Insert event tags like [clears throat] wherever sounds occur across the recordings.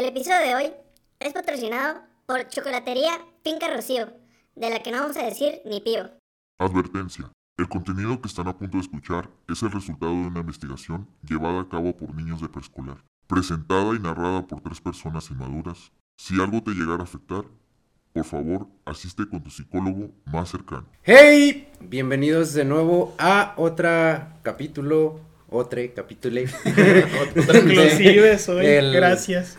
El episodio de hoy es patrocinado por Chocolatería Finca Rocío, de la que no vamos a decir ni pío. Advertencia. El contenido que están a punto de escuchar es el resultado de una investigación llevada a cabo por niños de preescolar, presentada y narrada por tres personas inmaduras. Si algo te llegara a afectar, por favor, asiste con tu psicólogo más cercano. ¡Hey! Bienvenidos de nuevo a otro capítulo, otro capítulo. [laughs] Inclusive soy, el- gracias.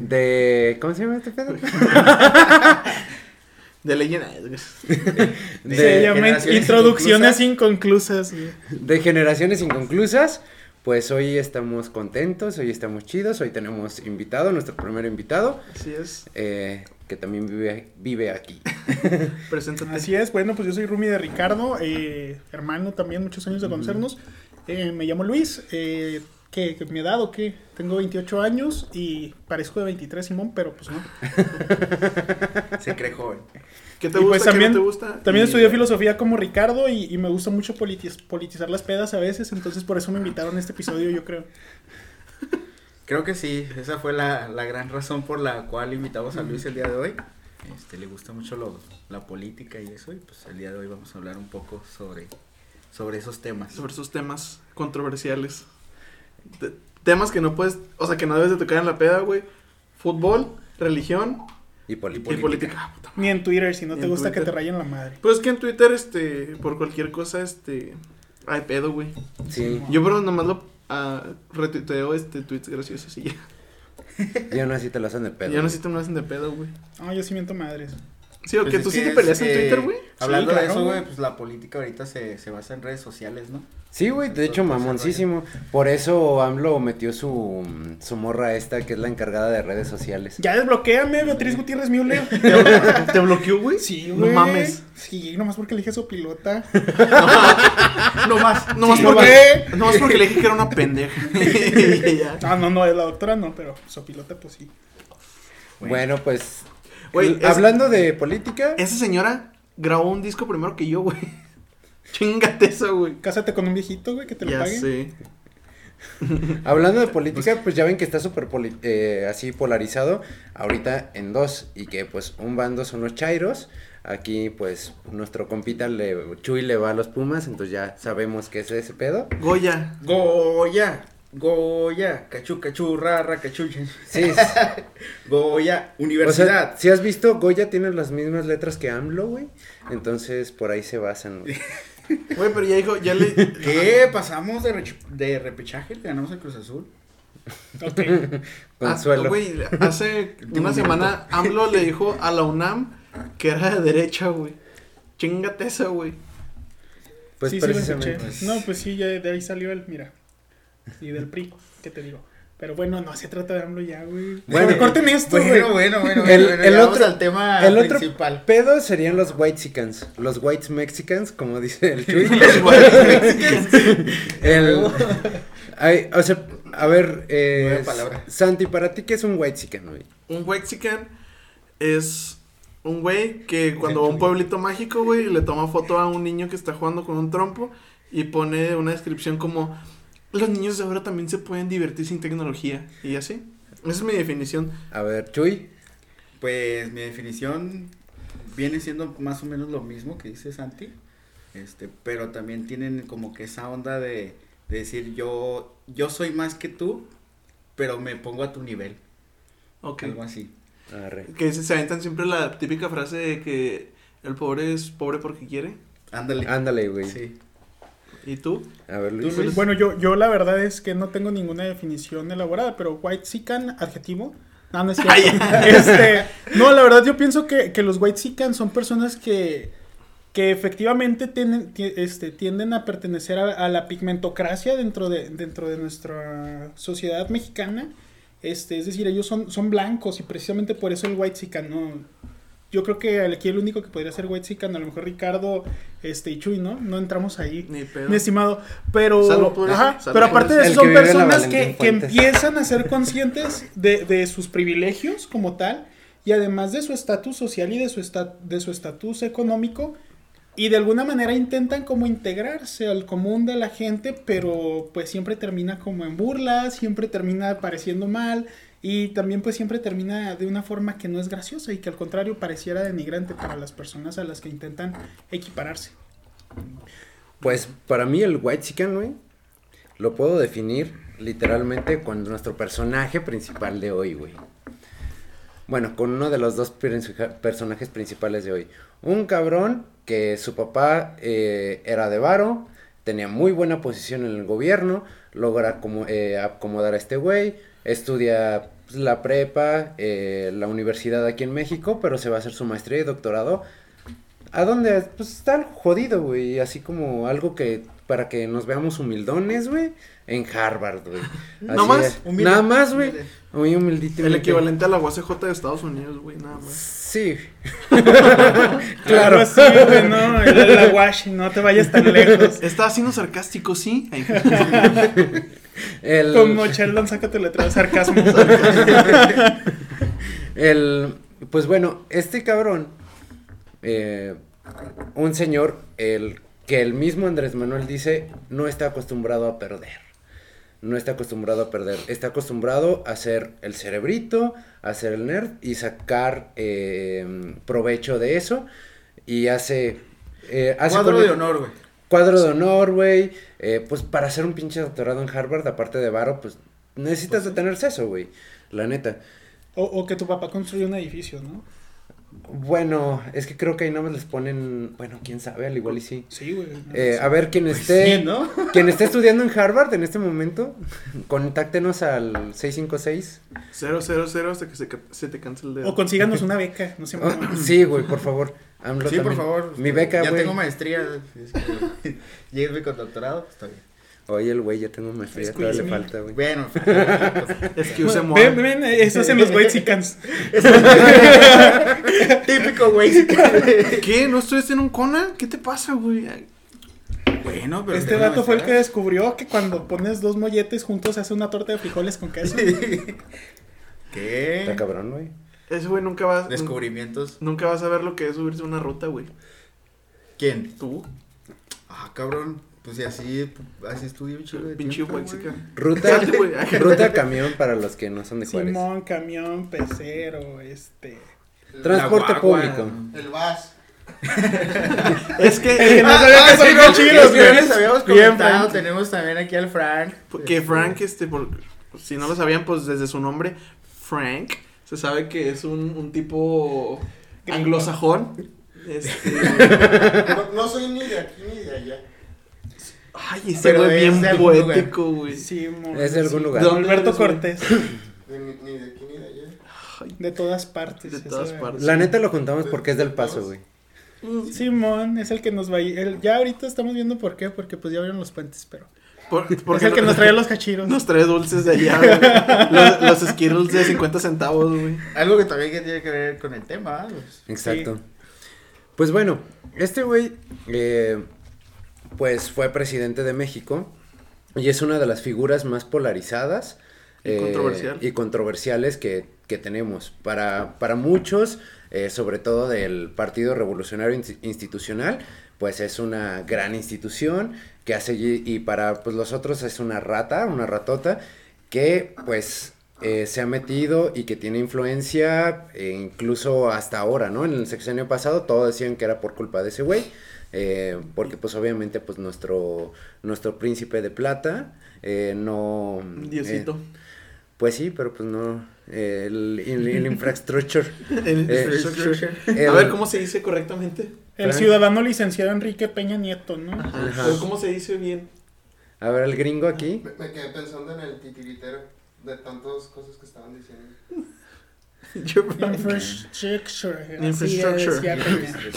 De. ¿Cómo se llama este pedo? [laughs] De leyenda. [laughs] De, Se llama generaciones Introducciones inconclusas. de generaciones inconclusas. Pues hoy estamos contentos, hoy estamos chidos, hoy tenemos invitado, nuestro primer invitado, Así es. eh, que también vive, vive aquí. Preséntate. Así es, bueno, pues yo soy Rumi de Ricardo, eh, hermano también, muchos años de conocernos. Eh, me llamo Luis, eh, ¿qué, qué, mi edad o qué? Tengo 28 años y parezco de 23, Simón, pero pues no. [laughs] Se cree joven. ¿Qué te Y gusta? pues ¿Qué también- no te gusta? También Y- estudié filosofía como Ricardo y, y me gusta mucho politiz- politizar las pedas a veces, entonces por eso me invitaron a este episodio, yo creo. Creo que sí, esa fue la, la gran razón por la cual invitamos a Luis el día de hoy. Este, le gusta mucho lo- la política y eso, y pues el día de hoy vamos a hablar un poco sobre, sobre esos temas. Sobre esos temas controversiales. Te- temas que no puedes, o sea, que no debes de tocar en la peda, güey. Fútbol, religión Y y política. política. Ah. Ni en Twitter, si no Ni te gusta que te rayen la madre. Pues es que en Twitter, este, por cualquier cosa, este, hay pedo, güey. Sí, Yo, pero nomás lo ah, retuiteo, este, tweets graciosos y ya. ya no así te lo hacen de pedo. Ya no sé si te me hacen de pedo, güey. No, yo sí miento madres. Sí, o Pues que es tú sí te es, peleas en eh, Twitter, güey. Hablando Sí, de eso, güey. pues la política ahorita se, se basa en redes sociales, ¿no? Sí, güey, de hecho, mamoncísimo. Por eso AMLO metió su, su morra esta, que es la encargada de redes sociales. Ya desbloqueame, Beatriz Gutiérrez Müller. [laughs] ¿Te, blo- te bloqueó, güey? Sí, No güey. mames. Sí, nomás porque elige su pilota. [laughs] No más, no más Sí, porque, no más porque le dije que era una pendeja. [laughs] Ah, no, no, la doctora no, pero su pilota, pues sí. Bueno, pues, Es- hablando de política, Esa señora grabó un disco primero que yo, güey. [laughs] Chingate eso, güey. Cásate con un viejito, güey, que te lo Ya pague. sé. [laughs] hablando de política, pues ya ven que está súper eh, así polarizado ahorita en dos y que pues un bando son los chairos, aquí pues nuestro compita le, Chuy le va a los Pumas, entonces ya sabemos que es ese pedo. Goya. Goya, Goya, cachú, cachú, rara, cachú. Sí, [laughs] Goya, o universidad. sea, si has visto, Goya tiene las mismas letras que AMLO, güey, entonces por ahí se basan. güey. [laughs] Güey, pero ya dijo, ya le. [laughs] ¿Qué? ¿Pasamos de, rech- de repechaje? ¿Le ganamos al Cruz Azul? Ok. Consuelo. Ah, Güey, hace una semana AMLO le dijo a la UNAM que era de derecha, güey. Chingate esa, güey. pues sí, sí lo precisamente. escuché. pues. No, pues sí, ya de ahí salió el, mira. Y del PRI, ¿qué te digo? Pero bueno, no se trata de AMLO ya, güey. Bueno, Bueno, corten esto, güey. Bueno, bueno, bueno, El- bueno, el otro- al tema el otro principal. pedo serían los whitexicans, los whites mexicans, como dice el Chuy. [laughs] [laughs] el, ay, o sea, a ver, eh. Santi, para ti qué es un whitexican, güey? Un Wexican es un güey que cuando va a un pueblito mágico, güey, le toma foto a un niño que está jugando con un trompo y pone una descripción como los niños de ahora también se pueden divertir sin tecnología y así. Esa es mi definición. A ver, Chuy. Pues mi definición viene siendo más o menos lo mismo que dice Santi. Este, pero también tienen como que esa onda de, de decir yo, yo soy más que tú, pero me pongo a tu nivel. Ok. Algo así. Arre. Que se, se aventan siempre la típica frase de que el pobre es pobre porque quiere. Ándale. Ándale, güey. Sí. ¿Y tú? A ver, Luis. Tú, Luis. Bueno, yo, yo la verdad es que no tengo ninguna definición elaborada, pero white sican, adjetivo. No, no es cierto. [laughs] [laughs] este, no, la verdad yo pienso que, que los white sican son personas que, que efectivamente tienen, ti- este, tienden a pertenecer a, a la pigmentocracia dentro de, dentro de nuestra sociedad mexicana. Este, es decir, ellos son, son blancos y precisamente por eso el white sican, ¿no? Yo creo que aquí el único que podría ser white sican, a lo mejor Ricardo este, y Chuy, ¿no? No entramos ahí. Ni pedo. Mi estimado, pero, Salud por eso, ajá, salud pero por aparte eso. de El eso que son vive en la personas que, Valentín que Fuentes. empiezan a ser conscientes de, de sus privilegios como tal y además de su estatus social y de su esta- de su estatus económico y de alguna manera intentan como integrarse al común de la gente, pero pues siempre termina como en burlas, siempre termina pareciendo mal Y también pues siempre termina de una forma que no es graciosa y que al contrario pareciera denigrante para las personas a las que intentan equipararse. Pues para mí el white chicken, güey, lo puedo definir literalmente con nuestro personaje principal de hoy, güey. Bueno, con uno de los dos personajes principales de hoy. Un cabrón que su papá eh, era de varo, tenía muy buena posición en el gobierno, logra eh, acomodar a este güey, estudia pues, la prepa, eh, la universidad aquí en México, pero se va a hacer su maestría y doctorado. ¿A dónde? Pues está algo jodido, güey, así como algo que para que nos veamos humildones, güey, en Harvard, güey. ¿No [laughs] Así más? Humilde. Nada más, güey. Muy humildito. El equivalente a la UACJ de Estados Unidos, güey, nada más. Sí. [laughs] Claro, así, güey, no, el la wash, no te vayas tan lejos. Estaba siendo sarcástico, sí. [laughs] El, Como Sheldon, sácate letra de sarcasmo. [laughs] el, pues bueno, este cabrón, eh, un señor, el que el mismo Andrés Manuel dice, no está acostumbrado a perder. No está acostumbrado a perder. Está acostumbrado a ser el cerebrito, a ser el nerd y sacar eh, provecho de eso. Y hace... eh, hace Cuadro de honor, güey. Cuadro de honor, güey. eh, pues para hacer un pinche doctorado en Harvard, aparte de varo, pues necesitas de tener eso, güey. La neta. O, o que tu papá construyó un edificio, ¿no? Bueno, es que creo que ahí nada más les ponen, bueno, quién sabe, al igual y sí. Sí, güey. Eh, a ver, quien esté, Sí, ¿no? [laughs] quien esté estudiando en Harvard en este momento, [laughs] contáctenos al 656. 0, 0, 0 hasta que se, se te canse el dedo. O consíganos [laughs] una beca, no sé. Oh, sí, güey, por favor. AMLO Sí, por favor. Mi beca, Ya güey. tengo maestría. es que- [laughs] Llégueme con doctorado, está bien. Oye, el güey ya tengo maestría, todavía le falta, güey. Bueno, [laughs] Es que use Ven, ven, eso hacen los chickens. [laughs] típico, güey. ¿Qué? ¿No estuviste en un Conan? ¿Qué te pasa, güey? Bueno, pero. Este dato fue el que descubrió que cuando pones dos molletes juntos se hace una torta de frijoles con queso. Está ¿Qué? cabrón, güey. Ese güey nunca va, Descubrimientos. nunca vas a ver lo que es subirse a una ruta, güey. ¿Quién? Tú, Ah, cabrón. Pues y así, así estudio un de pinche tiempo. Ruta, güey. [laughs] ruta camión para los que no son de Juárez. Simón, camión, pecero, este. Transporte La guagua. público. El VAS. [laughs] Es que, [laughs] no Ah, sabía ah, que son ya güey. les habíamos Bien, comentado, Frank. tenemos también aquí al Frank. que Frank, este, por- si no lo sabían, pues desde su nombre, Frank, se sabe que es un, un tipo Gringo. anglosajón. [laughs] Este, No, no soy ni de aquí ni de allá. ay, ese Pero güey es bien de poético, güey. Simón. Es de algún lugar. ¿De dónde Alberto eres? Cortés. De ni, ni de aquí ni de allá. Ay, De todas partes. De todas partes. La neta lo juntamos porque es del paso, güey. Simón es el que nos va a ir. el- ya ahorita estamos viendo por qué, porque pues ya abrieron los puentes, pero. Por- Es porque el que no- nos trae los [laughs] cachiros. Nos trae dulces de allá, güey. Los, los Skittles de 50 centavos, güey. Algo que también tiene que ver con el tema. pues. Exacto. Pues bueno, este güey, eh, pues fue presidente de México y es una de las figuras más polarizadas Y controversial. y controversiales que, que tenemos. Para, para muchos, eh, sobre todo del Partido Revolucionario Insti- Institucional, pues es una gran institución que hace y para pues, los otros es una rata, una ratota que pues eh, se ha metido y que tiene influencia eh, incluso hasta ahora, ¿no? En el sexenio pasado todos decían que era por culpa de ese güey, eh, porque pues obviamente pues nuestro, nuestro príncipe de plata eh, no... Diosito. Eh, pues sí, pero pues no, eh, el, el, el [laughs] infrastructure. El- eh, el- a ver, ¿cómo se dice correctamente? El ciudadano licenciado Enrique Peña Nieto, ¿no? Ajá. Ajá. Pero ¿Cómo se dice bien? A ver, el gringo aquí. Me, me quedé pensando en el titiritero de tantas cosas que estaban diciendo. [laughs] Infrastructure. así Infrastructure.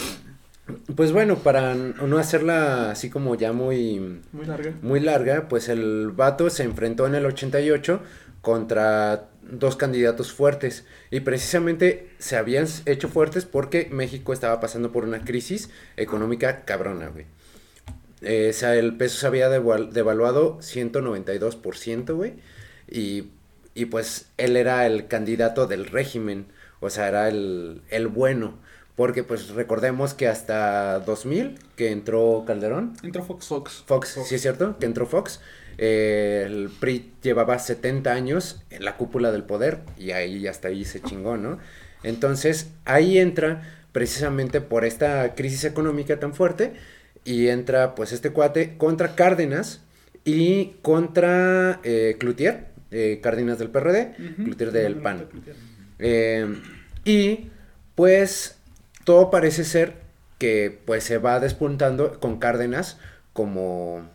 Pues bueno, para no hacerla así como ya muy... Muy larga. muy larga, pues el vato se enfrentó en el 88 contra dos candidatos fuertes y precisamente se habían hecho fuertes porque México estaba pasando por una crisis económica cabrona, güey. Eh, o sea, el peso se había deval- devaluado 192%, güey, y, y pues él era el candidato del régimen, o sea, era el, el bueno, porque pues recordemos que hasta 2000, que entró Calderón, Entró Fox. Fox. Fox, sí es cierto, que entró Fox. Eh, el PRI llevaba 70 años en la cúpula del poder y ahí hasta ahí se chingó, ¿no? Entonces ahí entra precisamente por esta crisis económica tan fuerte y entra pues este cuate contra Cárdenas y contra eh, Cloutier, eh, Cárdenas del PRD, Ujú. Cloutier del PAN. Eh, y pues todo parece ser que pues se va despuntando con Cárdenas como,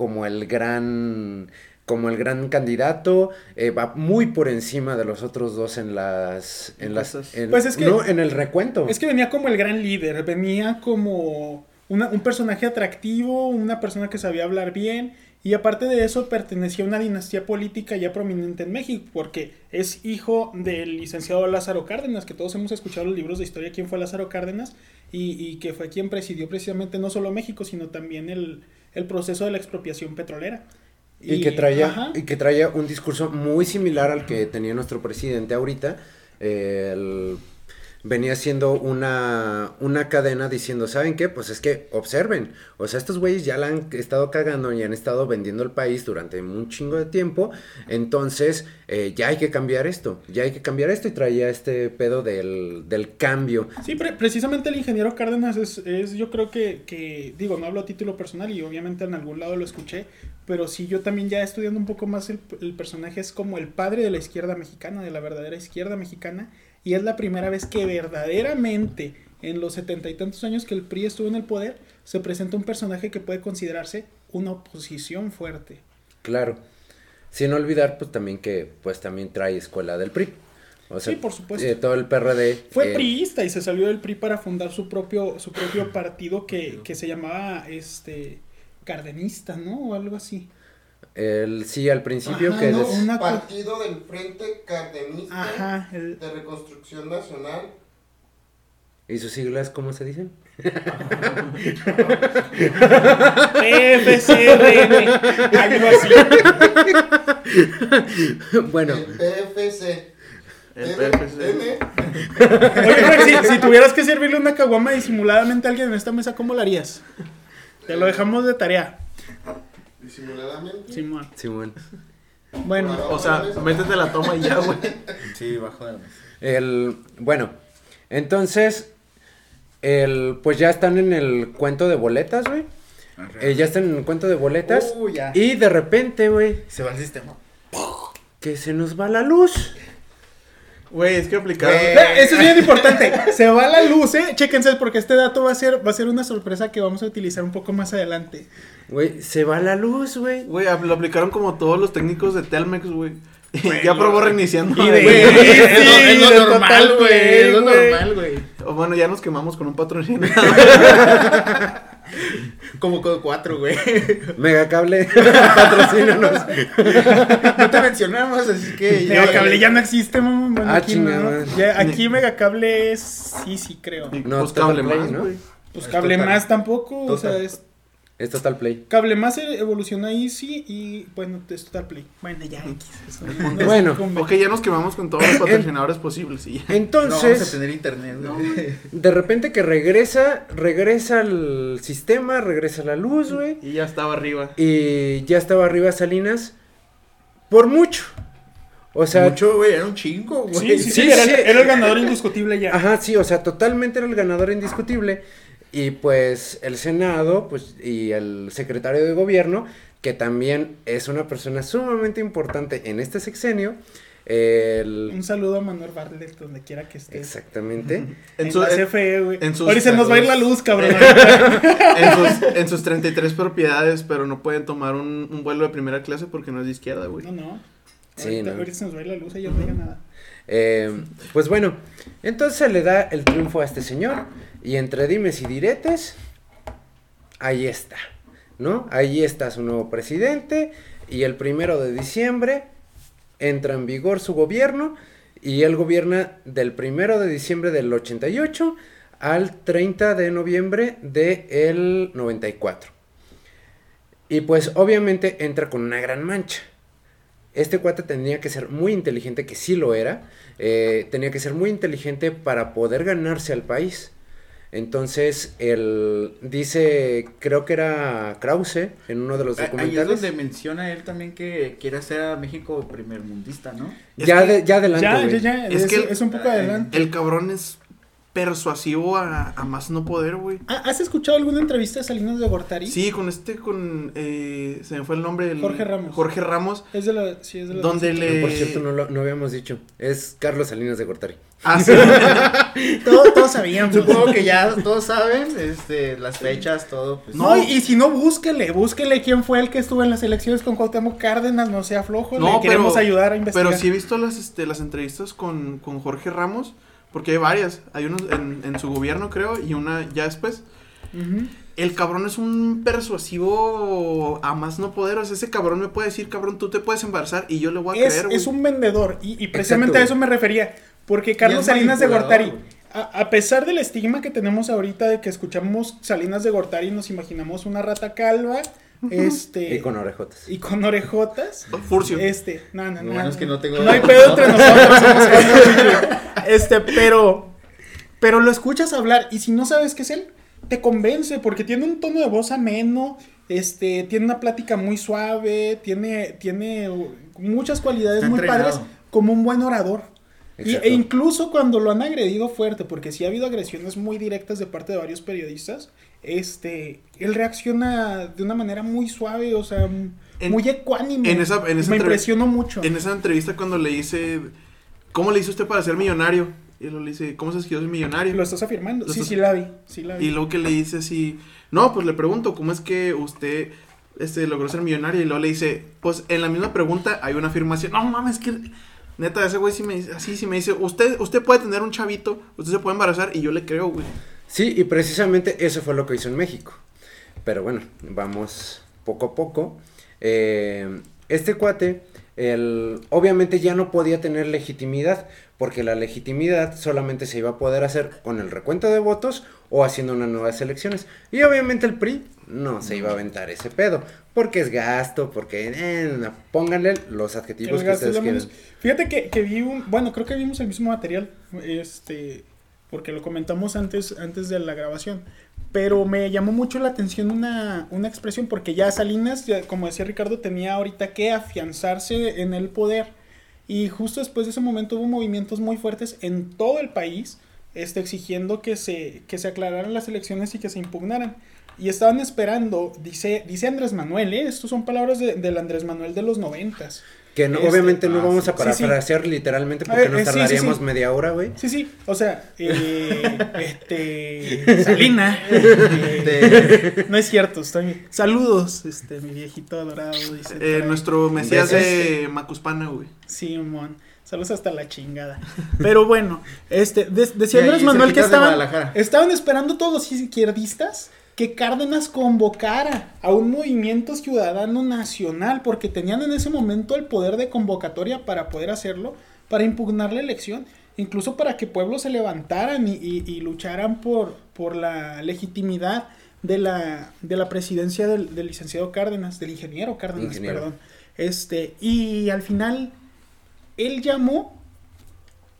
como el gran como el gran candidato eh, va muy por encima de los otros dos en las en las en- Pues es que- no en el recuento. Es que venía como el gran líder, venía como una- un personaje atractivo, una persona que sabía hablar bien y aparte de eso pertenecía a una dinastía política ya prominente en México porque es hijo del licenciado Lázaro Cárdenas, que todos hemos escuchado los libros de historia quién fue Lázaro Cárdenas y, y que fue quien presidió precisamente no solo México sino también el, el proceso de la expropiación petrolera. y, que traía y que traía un discurso muy similar al que tenía nuestro presidente ahorita el- venía siendo una, una cadena diciendo, ¿saben qué? Pues es que observen, o sea, estos güeyes ya la han estado cagando y han estado vendiendo el país durante un chingo de tiempo, entonces eh, ya hay que cambiar esto, ya hay que cambiar esto y traía este pedo del, del cambio. Sí, pre- precisamente el ingeniero Cárdenas es, es yo creo que, que, digo, no hablo a título personal y obviamente en algún lado lo escuché, pero sí yo también ya estudiando un poco más el personaje es como el padre de la izquierda mexicana, de la verdadera izquierda mexicana, y es la primera vez que verdaderamente en los setenta y tantos años que el PRI estuvo en el poder, se presenta un personaje que puede considerarse una oposición fuerte. Claro. Sin olvidar, pues también que, pues también trae escuela del PRI. O sea, Sí, por supuesto. eh, todo el PRD. Fue eh, priista y se salió del PRI para fundar su propio, su propio partido que, que se llamaba este Cardenista, ¿no? O algo así. El, sí, al principio Ajá, que no, des- Partido del Frente Cardenista Ajá, el- de Reconstrucción Nacional. ¿Y sus siglas cómo se dicen? PFCRN, algo así. bueno, El PFC. El PFC. N- Oye, Frank, si, si tuvieras que servirle una caguama disimuladamente a alguien en esta mesa, ¿cómo lo harías? Te lo dejamos de tarea, Disimuladamente. Simón. Simón. Bueno, O sea, métete la toma y ya, güey. Sí, bajo de la mesa. El, bueno, entonces, el, pues ya están en el cuento de boletas, güey. Eh, ya están en el cuento de boletas. Uh, ya. Y de repente, güey, Se va el sistema. que se nos va la luz. Güey, es que aplicaron. Eh, Eso es bien importante. Se va la luz, eh. Chéquense, porque este dato va a ser, va a ser una sorpresa que vamos a utilizar un poco más adelante. Güey, se va la luz, güey. Güey, lo aplicaron como todos los técnicos de Telmex, güey. [laughs] ya probó reiniciando. y de- güey. [laughs] es lo, es lo de normal, güey. Es lo normal, güey. O bueno, ya nos quemamos con un patrocinador. [laughs] Como con cuatro, güey. Megacable, [laughs] patrocínanos. No te mencionamos, así que. Megacable ya no existe, mamá. Bueno, Ah, aquí, no. Ya, aquí Megacable es. Sí, sí, creo. No, pues cable más, ¿no? Pues Es Cable. Más tampoco. O sea, es. Es Total Play. Cable Más evolucionó a Easy y bueno, es Total Play. Bueno, ya, X, eso no- no Bueno. Ok, ya nos quemamos con todos los patrocinadores posibles y ya. No vamos a Entonces, tener internet, güey. de repente que regresa, regresa el sistema, regresa la luz, güey. Y ya estaba arriba. Y ya estaba arriba Salinas por mucho. O sea, Mucho, güey, era un chingo, güey. Sí, sí, sí, sí, era, sí. era el ganador indiscutible ya. Ajá, sí, o sea, totalmente era el ganador indiscutible. Y pues el Senado, pues, y el secretario de gobierno, que también es una persona sumamente importante en este sexenio. el- Un saludo a Manuel Bartlett, donde quiera que esté. Exactamente. En, En, su- la CFE, güey. Ahorita se nos va a ir la luz, cabrón. [laughs] en sus, en sus 33 propiedades, pero no pueden tomar un, un vuelo de primera clase porque no es de izquierda, güey. no, no. Sí, ahorita, no. ahorita se nos va a ir la luz, ella no diga nada. Eh, pues bueno, entonces se le da el triunfo a este señor. Y entre dimes y diretes, ahí está, ¿no? Ahí está su nuevo presidente. Y el primero de diciembre entra en vigor su gobierno. Y él gobierna del primero de diciembre del 88 al 30 de noviembre del 94. Y pues obviamente entra con una gran mancha. Este cuate tenía que ser muy inteligente, que sí lo era. eh, tenía que ser muy inteligente para poder ganarse al país. Entonces, él dice, creo que era Krause en uno de los Ah, Ahí es documentales. donde menciona él también que quiere hacer a México primermundista, ¿no? Es Ya, que- de- ya adelante. Ya, ya, ya. Es Es, que el- es un poco adelante. El cabrón es persuasivo a, a más no poder, güey. Ah, ¿Has escuchado alguna entrevista de Salinas de Gortari? Sí, con este, con, eh, se me fue el nombre. el- Jorge Ramos. Jorge Ramos, Es de la, sí, es de la donde le... Por cierto, no lo no habíamos dicho. Es Carlos Salinas de Gortari. Ah, sí. [laughs] Todos, todos sabíamos. Supongo que ya todos saben, este, las fechas, todo. Pues, No, y, y si no, búsquele, búsquele quién fue el que estuvo en las elecciones con Cuauhtémoc Cárdenas, no sea flojo, No, le queremos pero- ayudar a investigar. Pero sí he visto las, este, las entrevistas con, con Jorge Ramos, porque hay varias. Hay unos en, en su gobierno, creo, y una ya después. El cabrón es un persuasivo a más no poder. O sea, ese cabrón me puede decir, cabrón, tú te puedes embarazar y yo le voy a es, creer, güey. es un vendedor, y, y precisamente Exacto, a eso me refería, porque Carlos Salinas de Gortari, a, a pesar del estigma que tenemos ahorita de que escuchamos Salinas de Gortari y nos imaginamos una rata calva, este... Y con orejotas. y con orejotas. Furcio. Este, no, no, Lo no. bueno es que no tengo- hay pedo entre nosotros. [laughs] este, pero. Pero lo escuchas hablar y si no sabes qué es él, te convence porque tiene un tono de voz ameno, este, tiene una plática muy suave, tiene, tiene muchas cualidades muy padres como un buen orador. Y- e incluso cuando lo han agredido fuerte, porque sí ha habido agresiones muy directas de parte de varios periodistas, este, él reacciona de una manera muy suave, o sea, En- muy ecuánime. en esa- en esa Me impresionó mucho. En esa entrevista cuando le dice, ¿cómo le hizo usted para ser millonario? Y luego le dice, ¿cómo se escribió ser millonario? Lo estás afirmando. Lo sí, estás- sí la vi. Sí la vi. Y luego que le dice así, no, pues le pregunto, ¿cómo es que usted este, logró ser millonario? Y luego le dice, pues en la misma pregunta hay una afirmación, no mames, que neta, ese güey sí me dice, así sí me dice, usted, usted puede tener un chavito, usted se puede embarazar y yo le creo, güey. Sí, y precisamente eso fue lo que hizo en México. Pero bueno, vamos poco a poco. Eh, este cuate, el, obviamente ya no podía tener legitimidad, porque la legitimidad solamente se iba a poder hacer con el recuento de votos o haciendo unas nuevas elecciones. Y obviamente el PRI no se iba a aventar ese pedo, porque es gasto, porque eh, pónganle los adjetivos que ustedes de quieran. Fíjate que, que vi un. Bueno, creo que vimos el mismo material. Este. Porque lo comentamos antes, antes de la grabación. Pero me llamó mucho la atención una, una expresión. Porque ya Salinas, como decía Ricardo, tenía ahorita que afianzarse en el poder. Y justo después de ese momento hubo movimientos muy fuertes en todo el país. Este, exigiendo que se, que se aclararan las elecciones y que se impugnaran. Y estaban esperando, dice, dice Andrés Manuel, ¿eh? Estos son palabras de- del Andrés Manuel de los noventas. Que no- Este, obviamente no ah, vamos a sí, sí. parafrasear literalmente A porque ver, nos eh, sí, sí, tardaríamos sí. media hora, güey. Sí, sí, o sea, eh, [laughs] este, Salina, eh, no es cierto, estoy, saludos, este, mi viejito adorado, dice, Eh, nuestro mesías de Macuspana, güey. Sí, mon, saludos hasta la chingada, pero bueno, este, de- decía Sí, Andrés ahí Manuel que de estaban, estaban esperando todos los izquierdistas que Cárdenas convocara a un movimiento ciudadano nacional, porque tenían en ese momento el poder de convocatoria para poder hacerlo, para impugnar la elección, incluso para que pueblos se levantaran y, y- y lucharan por, por la legitimidad de la, de la presidencia del, del licenciado Cárdenas, del ingeniero Cárdenas, Ingeniero. perdón. Este, y al final, él llamó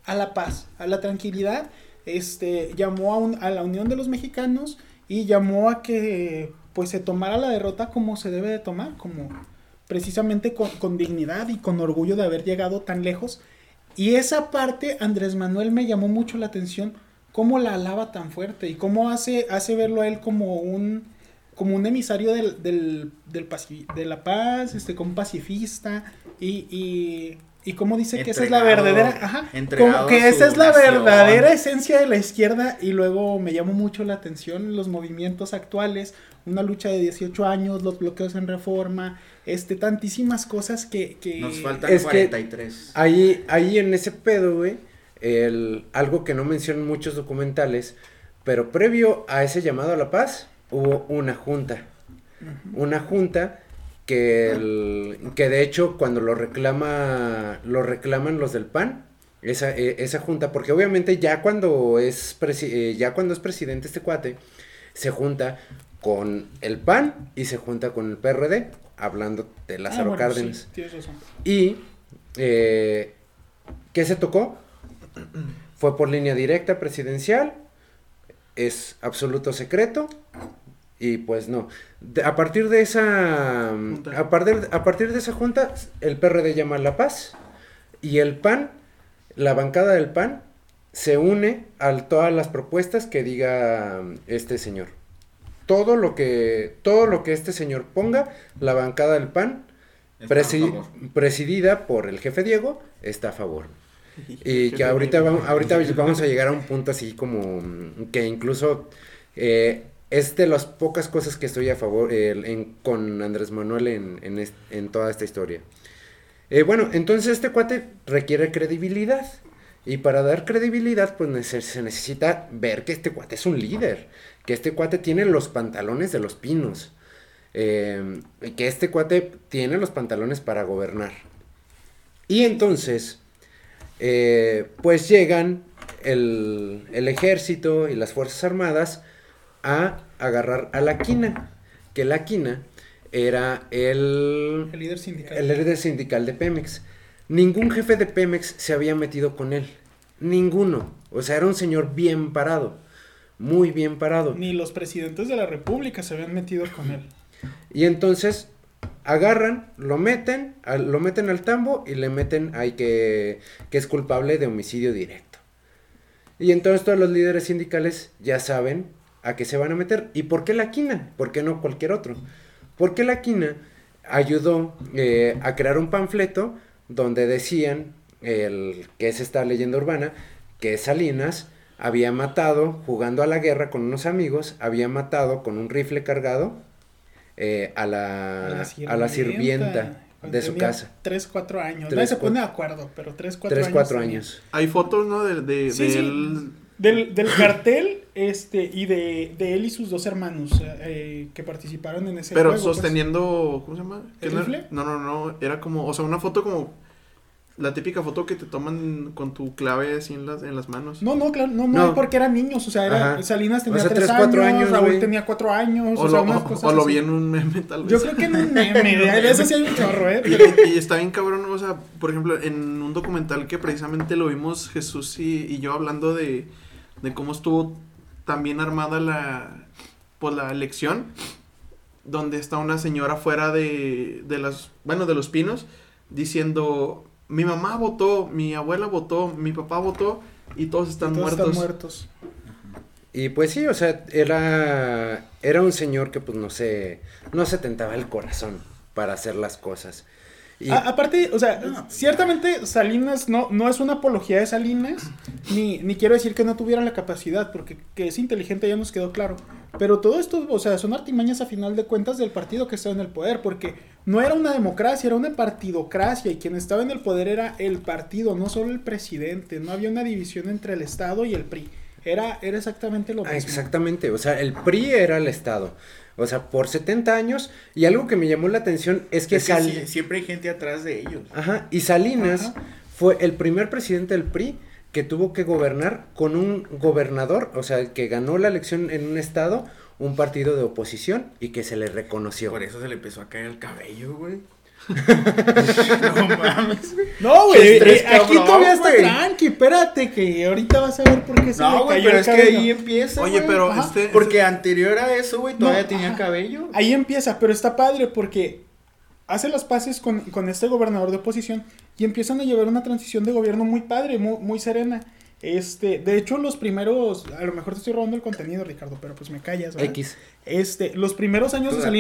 a la paz, a la tranquilidad, este, llamó a, un- a la unión de los mexicanos y llamó a que pues se tomara la derrota como se debe de tomar, como precisamente con, con dignidad y con orgullo de haber llegado tan lejos. Y esa parte, Andrés Manuel me llamó mucho la atención, cómo la alaba tan fuerte y cómo hace, hace verlo a él como un, como un emisario del, del, del de la paz, este, como pacifista y, y cómo dice que esa es la verdadera, ajá, como que esa es la nación. verdadera esencia de la izquierda y luego me llamó mucho la atención los movimientos actuales, una lucha de 18 años, los bloqueos en reforma, este, tantísimas cosas que... que Nos faltan Es que- 43. Ahí, ahí en ese pedo, güey, el, algo que no mencionan muchos documentales, pero previo a ese llamado a la paz, hubo una junta. Una junta que, el- que de hecho cuando lo reclama, lo reclaman los del PAN, esa, eh, esa junta, porque obviamente ya cuando es presi- eh, ya cuando es presidente este cuate, se junta con el PAN y se junta con el PRD, hablando de Ah, Lázaro sí, Cárdenas. tienes razón. Y, eh, ¿qué se tocó? Fue por línea directa presidencial. es absoluto secreto y pues no. De- a partir de esa Junta. a partir, a partir de esa junta el PRD llama La Paz y el PAN, la bancada del PAN se une a todas las propuestas que diga este señor. Todo lo que todo lo que este señor ponga, la bancada del PAN presi- presidida por el jefe Diego está a favor. Y que ahorita vamos, ahorita vamos a llegar a un punto así como mm, que incluso eh, es de las pocas cosas que estoy a favor eh, con Andrés Manuel en, en, toda esta historia. Eh, bueno, entonces este cuate requiere credibilidad. Y para dar credibilidad, pues se necesita ver que este cuate es un líder. Que este cuate tiene los pantalones de los pinos. eh, que este cuate tiene los pantalones para gobernar. Y entonces, eh, pues llegan el, el ejército y las fuerzas armadas a agarrar a la quina, que la quina era el, El líder sindical. el líder sindical de Pemex. Ningún jefe de Pemex se había metido con él, ninguno. O sea, era un señor bien parado, muy bien parado. Ni los presidentes de la república se habían metido con él. Y entonces agarran, lo meten, al- lo meten al tambo y le meten ahí que, que es culpable de homicidio directo. Y entonces todos los líderes sindicales ya saben a qué se van a meter. ¿Y por qué la quina? ¿Por qué no cualquier otro? Porque la quina ayudó eh, a crear un panfleto donde decían, el, que es esta leyenda urbana, que Salinas había matado, jugando a la guerra con unos amigos, había matado con un rifle cargado eh, a, la, a la sirvienta de su casa. 3, 4 años. Tres, Nadie se pone de cuatro- acuerdo, pero 3, 4 3, años. 4 tenía. años. Hay fotos, ¿no? De, de, Sí, de sí. él. Del, del cartel este y de, de él y sus dos hermanos eh, que participaron en ese Pero juego, pues. sosteniendo. ¿Cómo se llama? ¿El ¿Qué no- rifle? No, no, no. Era como. O sea, una foto como. La típica foto que te toman con tu clave así en las, en las manos. No, no, claro, no, no, No. porque eran niños, o sea, era. Salinas tenía O sea, 3 tres, años, cuatro años, Raúl güey. tenía 4 años, o, O, sea, lo, unas [laughs] o- cosas o lo así. vi en un meme, tal vez. Yo creo que en un [laughs] meme, de ese sí hay un chorro, ¿eh? Y, y está bien cabrón, o sea, por ejemplo, en un documental que precisamente lo vimos Jesús y, y yo hablando de, de cómo estuvo tan bien armada la, pues, la elección, donde está una señora fuera de, de las, bueno, de los pinos, diciendo, mi mamá votó, mi abuela votó, mi papá votó, y todos están Todos muertos. están muertos. Y pues sí, o sea, era, era un señor que pues no se, no se tentaba el corazón para hacer las cosas. Y, A- aparte, o sea, No. ciertamente Salinas no, no es una apología de Salinas, [clears throat] ni, ni quiero decir que no tuviera la capacidad, porque que es inteligente ya nos quedó claro. Pero todo esto, o sea, son artimañas a final de cuentas del partido que está en el poder, porque no era una democracia, era una partidocracia, y quien estaba en el poder era el partido, no solo el presidente, no había una división entre el Estado y el PRI. Era, era exactamente lo Ah, mismo. Exactamente, o sea, el PRI era el Estado. O sea, por 70 años, y algo que me llamó la atención es que, Es que Sal- sí, siempre hay gente atrás de ellos. Ajá, y Salinas Ajá. fue el primer presidente del PRI que tuvo que gobernar con un gobernador, o sea, que ganó la elección en un estado, un partido de oposición y que se le reconoció. Por eso se le empezó a caer el cabello, güey. [laughs] No mames. No, güey, estrés, eh, aquí todavía está güey. tranqui, espérate, que ahorita vas a ver por qué se No, le güey, cayó pero el es que ahí empieza. Oye, güey. pero Ajá, este... Porque anterior a eso, güey, todavía No, tenía ajá. cabello. Ahí empieza, pero está padre porque hace las paces con, con este gobernador de oposición y empiezan a llevar una transición de gobierno muy padre, muy, muy serena. Este, de hecho, los primeros, a lo mejor te estoy robando el contenido, Ricardo, pero pues me callas, ¿verdad? X. Este, los primeros años Tú de date.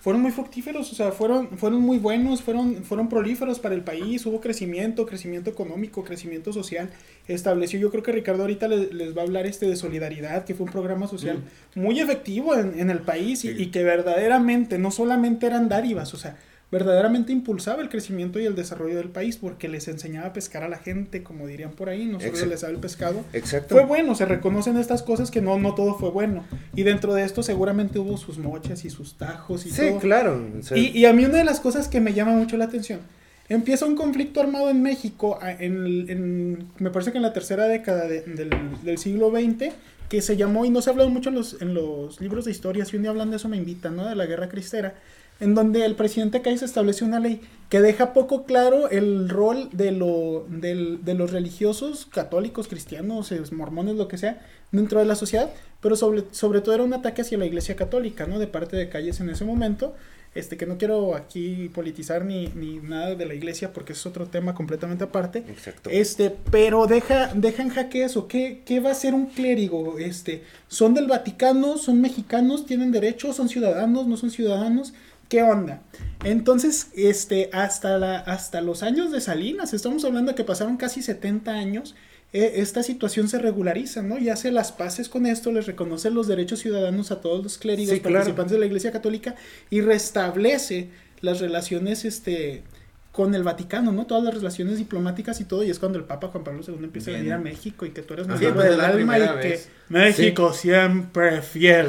Fueron muy fructíferos, o sea, fueron, fueron muy buenos, fueron, fueron prolíferos para el país, hubo crecimiento, crecimiento económico, crecimiento social, estableció, yo creo que Ricardo ahorita les, les va a hablar este de solidaridad, que fue un programa social muy efectivo en, en el país y, Sí. y que verdaderamente, no solamente eran dádivas, o sea, verdaderamente impulsaba el crecimiento y el desarrollo del país porque les enseñaba a pescar a la gente, como dirían por ahí, no solo Exacto. les daba el pescado, Exacto. fue bueno, se reconocen estas cosas que no, no todo fue bueno. Y dentro de esto seguramente hubo sus mochas y sus tajos y Sí, todo. claro. o sea, Y, y a mí una de las cosas que me llama mucho la atención, empieza un conflicto armado en México, en, me parece que en la tercera década de- del, del siglo XX, que se llamó, y no se ha hablado mucho en los, en los libros de historia, si un día hablan de eso me invitan, ¿no? De la guerra cristera, en donde el presidente Calles establece una ley que deja poco claro el rol de, lo, del- de los religiosos, católicos, cristianos, eh, mormones, lo que sea, dentro de la sociedad, pero sobre, sobre todo era un ataque hacia la iglesia católica, ¿no? De parte de Calles en ese momento, este que no quiero aquí politizar ni, ni nada de la iglesia porque es otro tema completamente aparte. Exacto. Este, pero deja, deja en jaque eso. ¿Qué, ¿Qué va a ser un clérigo? Este, ¿son del Vaticano? ¿Son mexicanos? ¿Tienen derechos? ¿Son ciudadanos? ¿No son ciudadanos? ¿Qué onda? Entonces, este, hasta, la, hasta los años de Salinas, estamos hablando de que pasaron casi 70 años, eh, esta situación se regulariza, ¿no? Y hace las paces con esto, les reconoce los derechos ciudadanos a todos los clérigos Sí, claro. participantes de la Iglesia Católica y restablece las relaciones, este, con el Vaticano, ¿no? Todas las relaciones diplomáticas y todo, y es cuando el Papa Juan Pablo II empieza a Bien. venir a México y que tú eres mi Sí, amigo pues, es del alma y primera que vez. México siempre fiel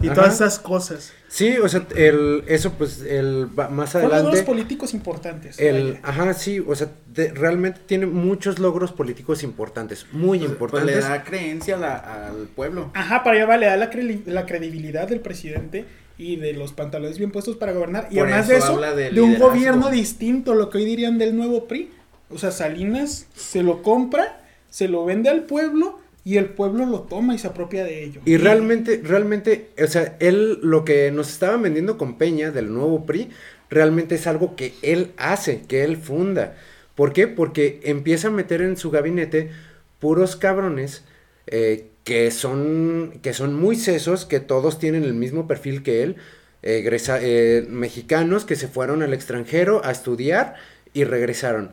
y [laughs] Ajá. todas esas cosas. Sí, o sea, el, eso pues el, va- más Fueron logros adelante... políticos importantes. El, ajá, sí, o sea, de- realmente tiene muchos logros políticos importantes, muy Pues, importantes. le da creencia a la- al pueblo. Ajá, para allá va, le da la, credi- la credibilidad del presidente y de los pantalones bien puestos para gobernar. Y Por además eso de eso, de de, un gobierno distinto, lo que hoy dirían del nuevo PRI. O sea, Salinas se lo compra, se lo vende al pueblo y el pueblo lo toma y se apropia de ello. Y realmente, realmente, o sea, él lo que nos estaban vendiendo con Peña del nuevo PRI, realmente es algo que él hace, que él funda. ¿Por qué? Porque empieza a meter en su gabinete puros cabrones eh, que son que son muy sesos, que todos tienen el mismo perfil que él, eh, eh, mexicanos que se fueron al extranjero a estudiar y regresaron.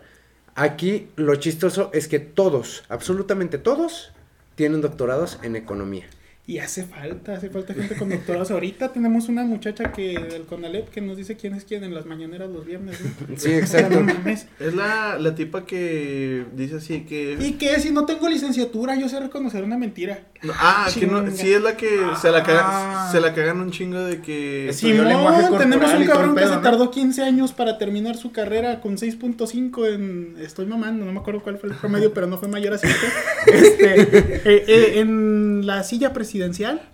Aquí lo chistoso es que todos, absolutamente todos, tienen doctorados en economía. Y hace falta, hace falta gente con doctorados. Ahorita tenemos una muchacha que del CONALEP que nos dice quién es quién en las mañaneras los viernes. ¿no? [laughs] Sí, exacto. no. Es la, la tipa que dice así que... Y que si no tengo licenciatura, yo sé reconocer una mentira. Ah, que no, Chinga. sí es la que se la, caga- Ah. se la cagan un chingo de que... Sí. Corporal tenemos un cabrón que pedo, se ¿no? tardó 15 años para terminar su carrera con 6.5 en... Estoy mamando, no me acuerdo cuál fue el promedio, pero no fue mayor a 7. [laughs] Este, eh, eh, en la silla presidencial.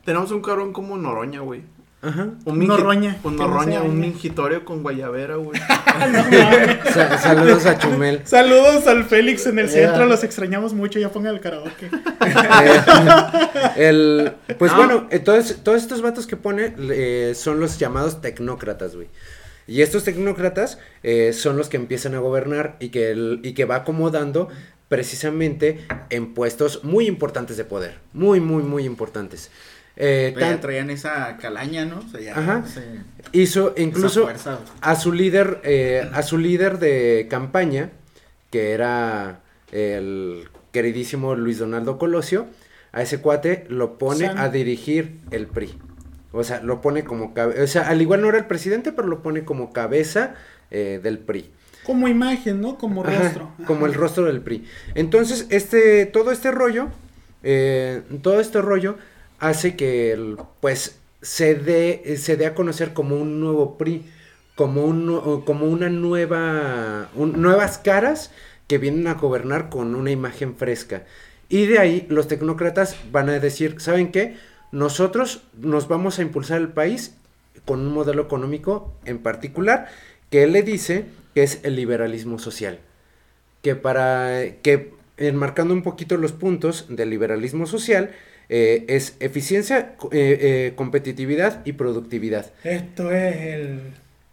Tenemos un cabrón como Noroña, güey. Ajá. Un mingi- Noroña, Un Noroña, un mingitorio con guayabera, güey. [laughs] No. Sa- saludos a Chumel. Saludos al Félix en el centro, Yeah. los extrañamos mucho, ya pongan el karaoke. Eh, el, pues No. bueno, entonces, todos estos vatos que pone eh, son los llamados tecnócratas, güey. Y estos tecnócratas eh, son los que empiezan a gobernar y que, el- y que va acomodando precisamente en puestos muy importantes de poder. Muy, muy, muy importantes. Eh, Pero ya tan- traían esa calaña, ¿no? O sea, ya Ajá. se- hizo incluso a su líder, eh, a su líder de campaña, que era el queridísimo Luis Donaldo Colosio, a ese cuate lo pone San- a dirigir el PRI. O sea, lo pone como cabeza, o sea, al igual no era el presidente, pero lo pone como cabeza eh, del PRI. Como imagen, ¿no? Como Ajá, rostro. como el rostro del PRI. Entonces, este, todo este rollo, eh, todo este rollo hace que, pues, se dé, se dé a conocer como un nuevo PRI, como, un, como una nueva, un- nuevas caras que vienen a gobernar con una imagen fresca. Y de ahí los tecnócratas van a decir, ¿saben qué? Nosotros nos vamos a impulsar el país con un modelo económico en particular que le dice que es el liberalismo social. Que para que enmarcando un poquito los puntos del liberalismo social eh, es eficiencia, eh, eh, competitividad y productividad. Esto es el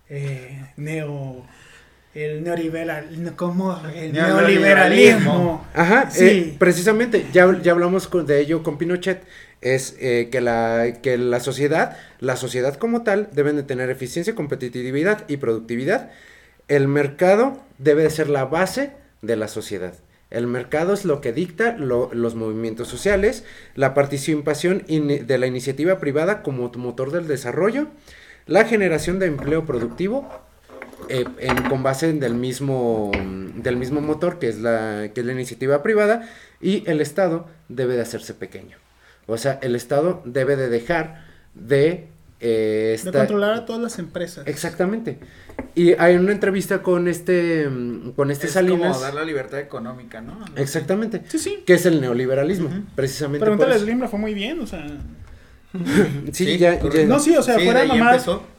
eh, neo. El neoliberal. ¿Cómo? El Neoliberalismo. neoliberalismo. Ajá, Sí. eh, precisamente, ya, ya hablamos con- de ello con Pinochet, es eh, que, la, que la sociedad, la sociedad como tal, deben de tener eficiencia, competitividad y productividad. El mercado debe de ser la base de la sociedad. El mercado es lo que dicta lo- los movimientos sociales, la participación de la iniciativa privada como motor del desarrollo, la generación de empleo productivo, eh, en- con base en del mismo, mismo motor que es, la, que es la iniciativa privada y el Estado debe de hacerse pequeño. O sea, el Estado debe de dejar de... eh, De esta- controlar a todas las empresas. Exactamente. Y hay una entrevista con este, mm, con este es Salinas. como dar la libertad económica, ¿no? Exactamente. Sí, sí. Que es el neoliberalismo, precisamente. por Pregúntale a eso. Slim, fue muy bien, o sea. [laughs] Sí, Sí, ya, correcto. ya- No, sí, o sea, Sí, fuera de.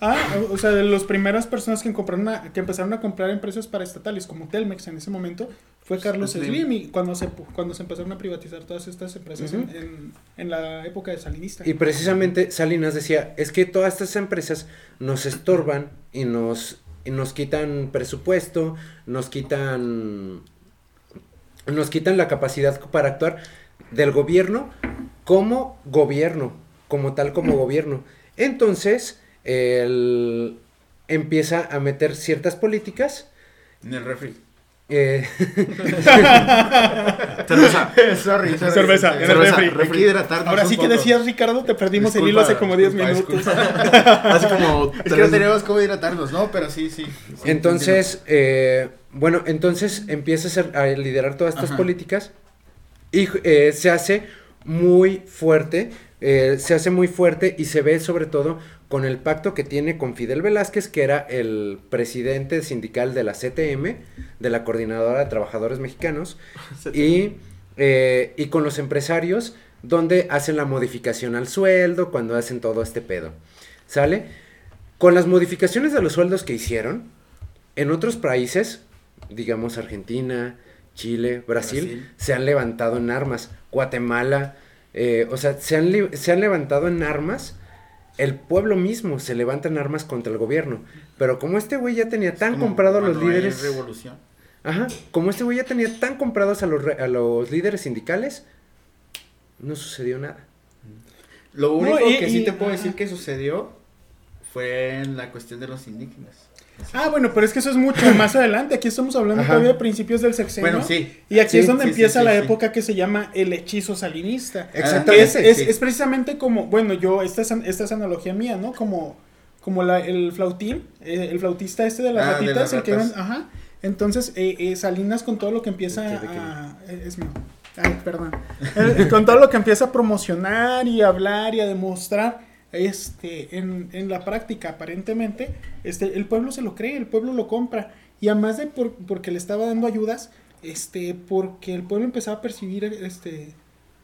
Ah, o sea, de las primeras personas que compraron una- que empezaron a comprar empresas paraestatales como Telmex en ese momento fue Carlos Slim. Slim y cuando se cuando se empezaron a privatizar todas estas empresas en la época de Salinista. Y precisamente Salinas decía, es que todas estas empresas nos estorban y nos, y nos quitan presupuesto, nos quitan, nos quitan la capacidad para actuar del gobierno como gobierno, como tal como gobierno. Entonces, él empieza a meter ciertas políticas. En el refri. eh, [laughs] Cerveza. sorry, sorry. Cerveza, en el Cerveza, refri. Ahora sí que decías, Ricardo, te perdimos el Disculpa, hilo hace como 10 disculpa, minutos. disculpa. Hace como Es que no teníamos cómo hidratarnos, ¿no? Pero sí, sí. sí, Entonces, eh, bueno, entonces empieza a, liderar todas estas Ajá. políticas y eh, se hace muy fuerte, eh, se hace muy fuerte y se ve sobre todo con el pacto que tiene con Fidel Velázquez, que era el presidente sindical de la CTM, de la Coordinadora de Trabajadores Mexicanos, [laughs] y, eh, y con los empresarios, donde hacen la modificación al sueldo, cuando hacen todo este pedo. ¿Sale? Con las modificaciones de los sueldos que hicieron, en otros países, digamos Argentina, Chile, Brasil, Brasil. se han levantado en armas. Guatemala, eh, o sea, se han, se han levantado en armas. El pueblo mismo se levanta en armas contra el gobierno. Pero como este güey ya tenía tan Como comprado a los líderes. revolución. Ajá, como este güey ya tenía tan comprados a los, re- a los líderes sindicales, no sucedió nada. Lo único y- que sí y- te puedo decir que sucedió fue en la cuestión de los indígenas. Ah, bueno, pero es que eso es mucho más adelante. Aquí estamos hablando Ajá. todavía de principios del sexenio. Bueno, sí. Y aquí Sí, es donde sí, empieza sí, la época que se llama el hechizo salinista. Exactamente, Es, es, es precisamente como, bueno, yo, esta es, esta es analogía mía, ¿no? Como, como la, el flautín, eh, el flautista este de las Ah, de ratitas, las el que ven, ajá. Entonces, eh, eh, Salinas con todo lo que empieza a... eh, Es mío. Ay, perdón. [laughs] Con todo lo que empieza a promocionar y a hablar y a demostrar este en, en la práctica aparentemente este el pueblo se lo cree el pueblo lo compra. Y además de por- porque le estaba dando ayudas este porque el pueblo empezaba a percibir este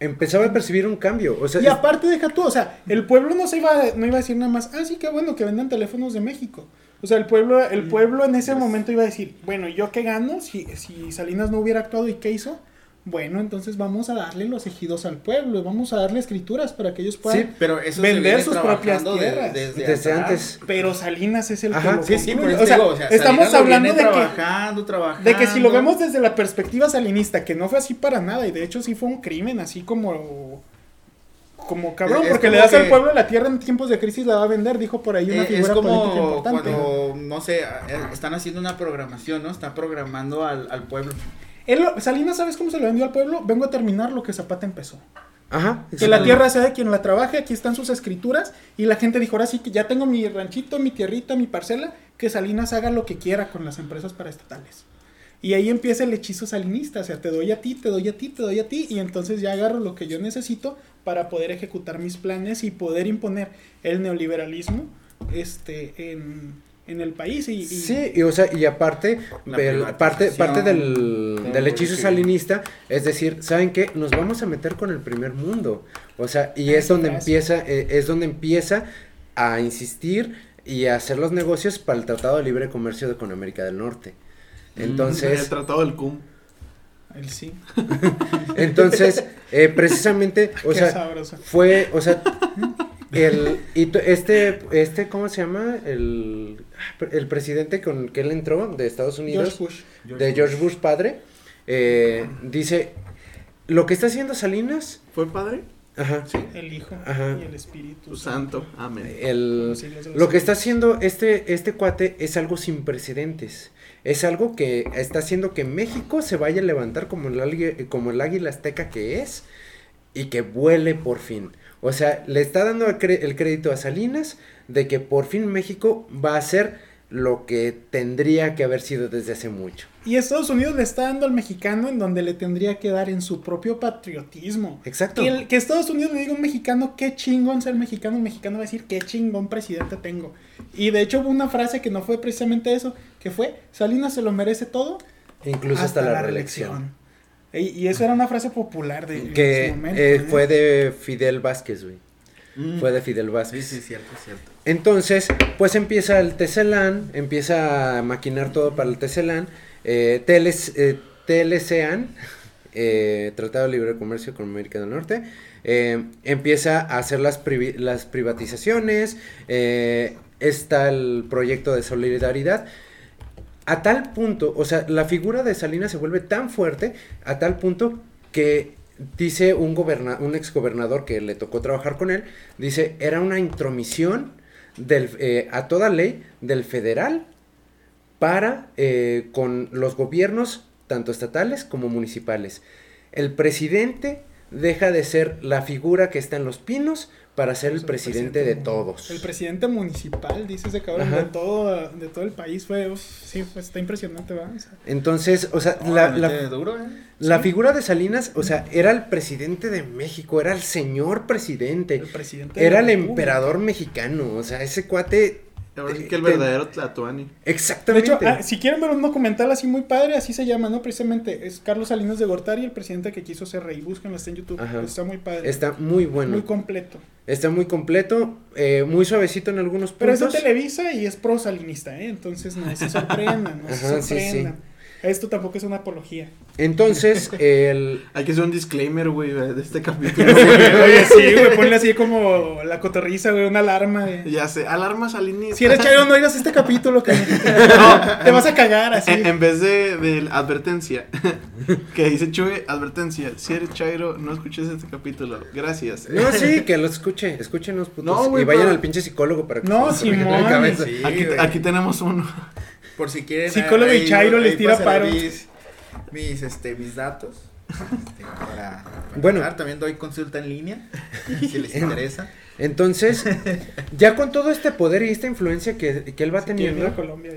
Empezaba a percibir un cambio. O sea, y aparte deja tú o sea el pueblo no se iba a- no iba a decir nada más ah sí qué bueno que vendan teléfonos de México o sea el pueblo el pueblo en ese momento iba a decir bueno yo qué gano si si Salinas no hubiera actuado y qué hizo bueno, entonces vamos a darle los ejidos al pueblo, vamos a darle escrituras para que ellos puedan Sí, Pero eso Vender sus propias de- tierras. desde, antes. Pero Salinas es el Ajá, que lo Sí, sí, concluye. por eso o sea, digo, o sea, estamos Salinas lo hablando viene de que trabajando, trabajando. de que si lo vemos desde la perspectiva salinista, que no fue así para nada y de hecho sí fue un crimen, así como como cabrón, Es- es porque le das al pueblo la tierra en tiempos de crisis la va a vender, dijo por ahí una Eh, es figura política como importante. cuando, no sé, eh, están haciendo una programación, ¿no? Están programando al, al pueblo. Él, Salinas, ¿sabes cómo se lo vendió al pueblo? Vengo a terminar lo que Zapata empezó. Ajá. Que la tierra sea de quien la trabaje, aquí están sus escrituras. Y la gente dijo, ahora sí que ya tengo mi ranchito, mi tierrita, mi parcela, que Salinas haga lo que quiera con las empresas paraestatales. Y ahí empieza el hechizo salinista, o sea, te doy a ti, te doy a ti, te doy a ti, y entonces ya agarro lo que yo necesito para poder ejecutar mis planes y poder imponer el neoliberalismo este, en, en el país. Y, y- Sí, y, o sea, y aparte, el- parte, parte del, del hechizo salinista es decir, ¿saben qué? Nos vamos a meter con el primer mundo. O sea, y es donde empieza, eh, es donde empieza a insistir y a hacer los negocios para el Tratado de Libre Comercio con América del Norte. el Entonces, tratado del CUM. Él sí. [laughs] entonces, eh, precisamente, [laughs] o Qué sea, sabroso. fue, o sea, [laughs] el, y este, este, ¿cómo se llama? El, el presidente con el que él entró de Estados Unidos. George Bush. de George Bush padre, eh, dice, lo que está haciendo Salinas, ¿Fue padre? ajá, El Hijo Ajá. y el Espíritu Tu santo. Amén. el, lo que está haciendo este, este cuate es algo sin precedentes. Es algo que está haciendo que México se vaya a levantar como el, águila- como el águila azteca que es y que vuele por fin. O sea, le está dando el crédito a Salinas de que por fin México va a ser lo que tendría que haber sido desde hace mucho. Y Estados Unidos le está dando al mexicano en donde le tendría que dar en su propio patriotismo. Exacto. Que, el- que Estados Unidos le diga a un mexicano qué chingón ser mexicano, el mexicano va a decir qué chingón presidente tengo. Y de hecho hubo una frase que no fue precisamente eso, que fue, Salinas se lo merece todo Incluso hasta, la, reelección. Y, y eso era una frase popular de en Que su momento, eh, ¿eh? fue de Fidel Vázquez, güey. Mm. fue de Fidel Sí, Vázquez. sí, cierto, cierto. Entonces, pues empieza el Tecelán, empieza a maquinar todo para el Tecelán, eh, TLC, eh, TLCAN, [laughs] eh, Tratado de Libre Comercio con América del Norte, eh, empieza a hacer las, privi- las privatizaciones, eh, está el proyecto de solidaridad, a tal punto, o sea, la figura de Salinas se vuelve tan fuerte, a tal punto que dice un, goberna un exgobernador que le tocó trabajar con él, dice, era una intromisión eh, a toda ley del federal para eh, con los gobiernos, tanto estatales como municipales. El presidente deja de ser la figura que está en los pinos para ser el El presidente de todos. El presidente municipal, dice ese cabrón, Ajá. de todo, de todo el país. Fue, uf, sí, pues, está impresionante, ¿verdad? O sea, Entonces, o sea, No, la, la duro, ¿eh? la figura de Salinas, o sea, era el presidente de México, era el señor presidente, el presidente. de era el emperador mexicano, o sea, ese cuate... Ahora sí eh, que el verdadero Tlatuani. De Exactamente. hecho, ah, si quieren ver un documental así muy padre, así se llama, ¿no? Precisamente es Carlos Salinas de Gortari, el presidente que quiso ser rey. Búsquenlo, está en YouTube. Ajá. Está muy padre. Está muy bueno. Muy completo. Está muy completo, eh, muy suavecito en algunos Pero es de puntos. Televisa y es pro salinista, ¿eh? Entonces no se sorprendan, no se sí, sí. Esto tampoco es una apología. Entonces, [laughs] el... Hay que hacer un disclaimer, güey, de este [laughs] capítulo. Oye, sí, güey, ponle así como la cotorriza, güey, una alarma. Ya sé, alarma salinista. Si eres chairo, no oigas este capítulo, que [laughs] te vas a cagar así. En, en vez de, advertencia, que dice Chuy, advertencia, si eres chairo, no escuches este capítulo. Gracias. No, sí, que lo escuche, escúchenos, putos. No, güey, y vayan pero- al pinche psicólogo para que No, se les arregle la Simón. cabeza. Sí, Aquí, aquí tenemos uno. Por si quieren. Psicólogo y ahí- Chairo ahí les tira paro. Mis, mis, este, mis datos. este, para, para Bueno. hablar. También doy consulta en línea. Si les [laughs] interesa. Entonces, [laughs] ya con todo este poder y esta influencia que, que él va Si ir a teniendo, Colombia,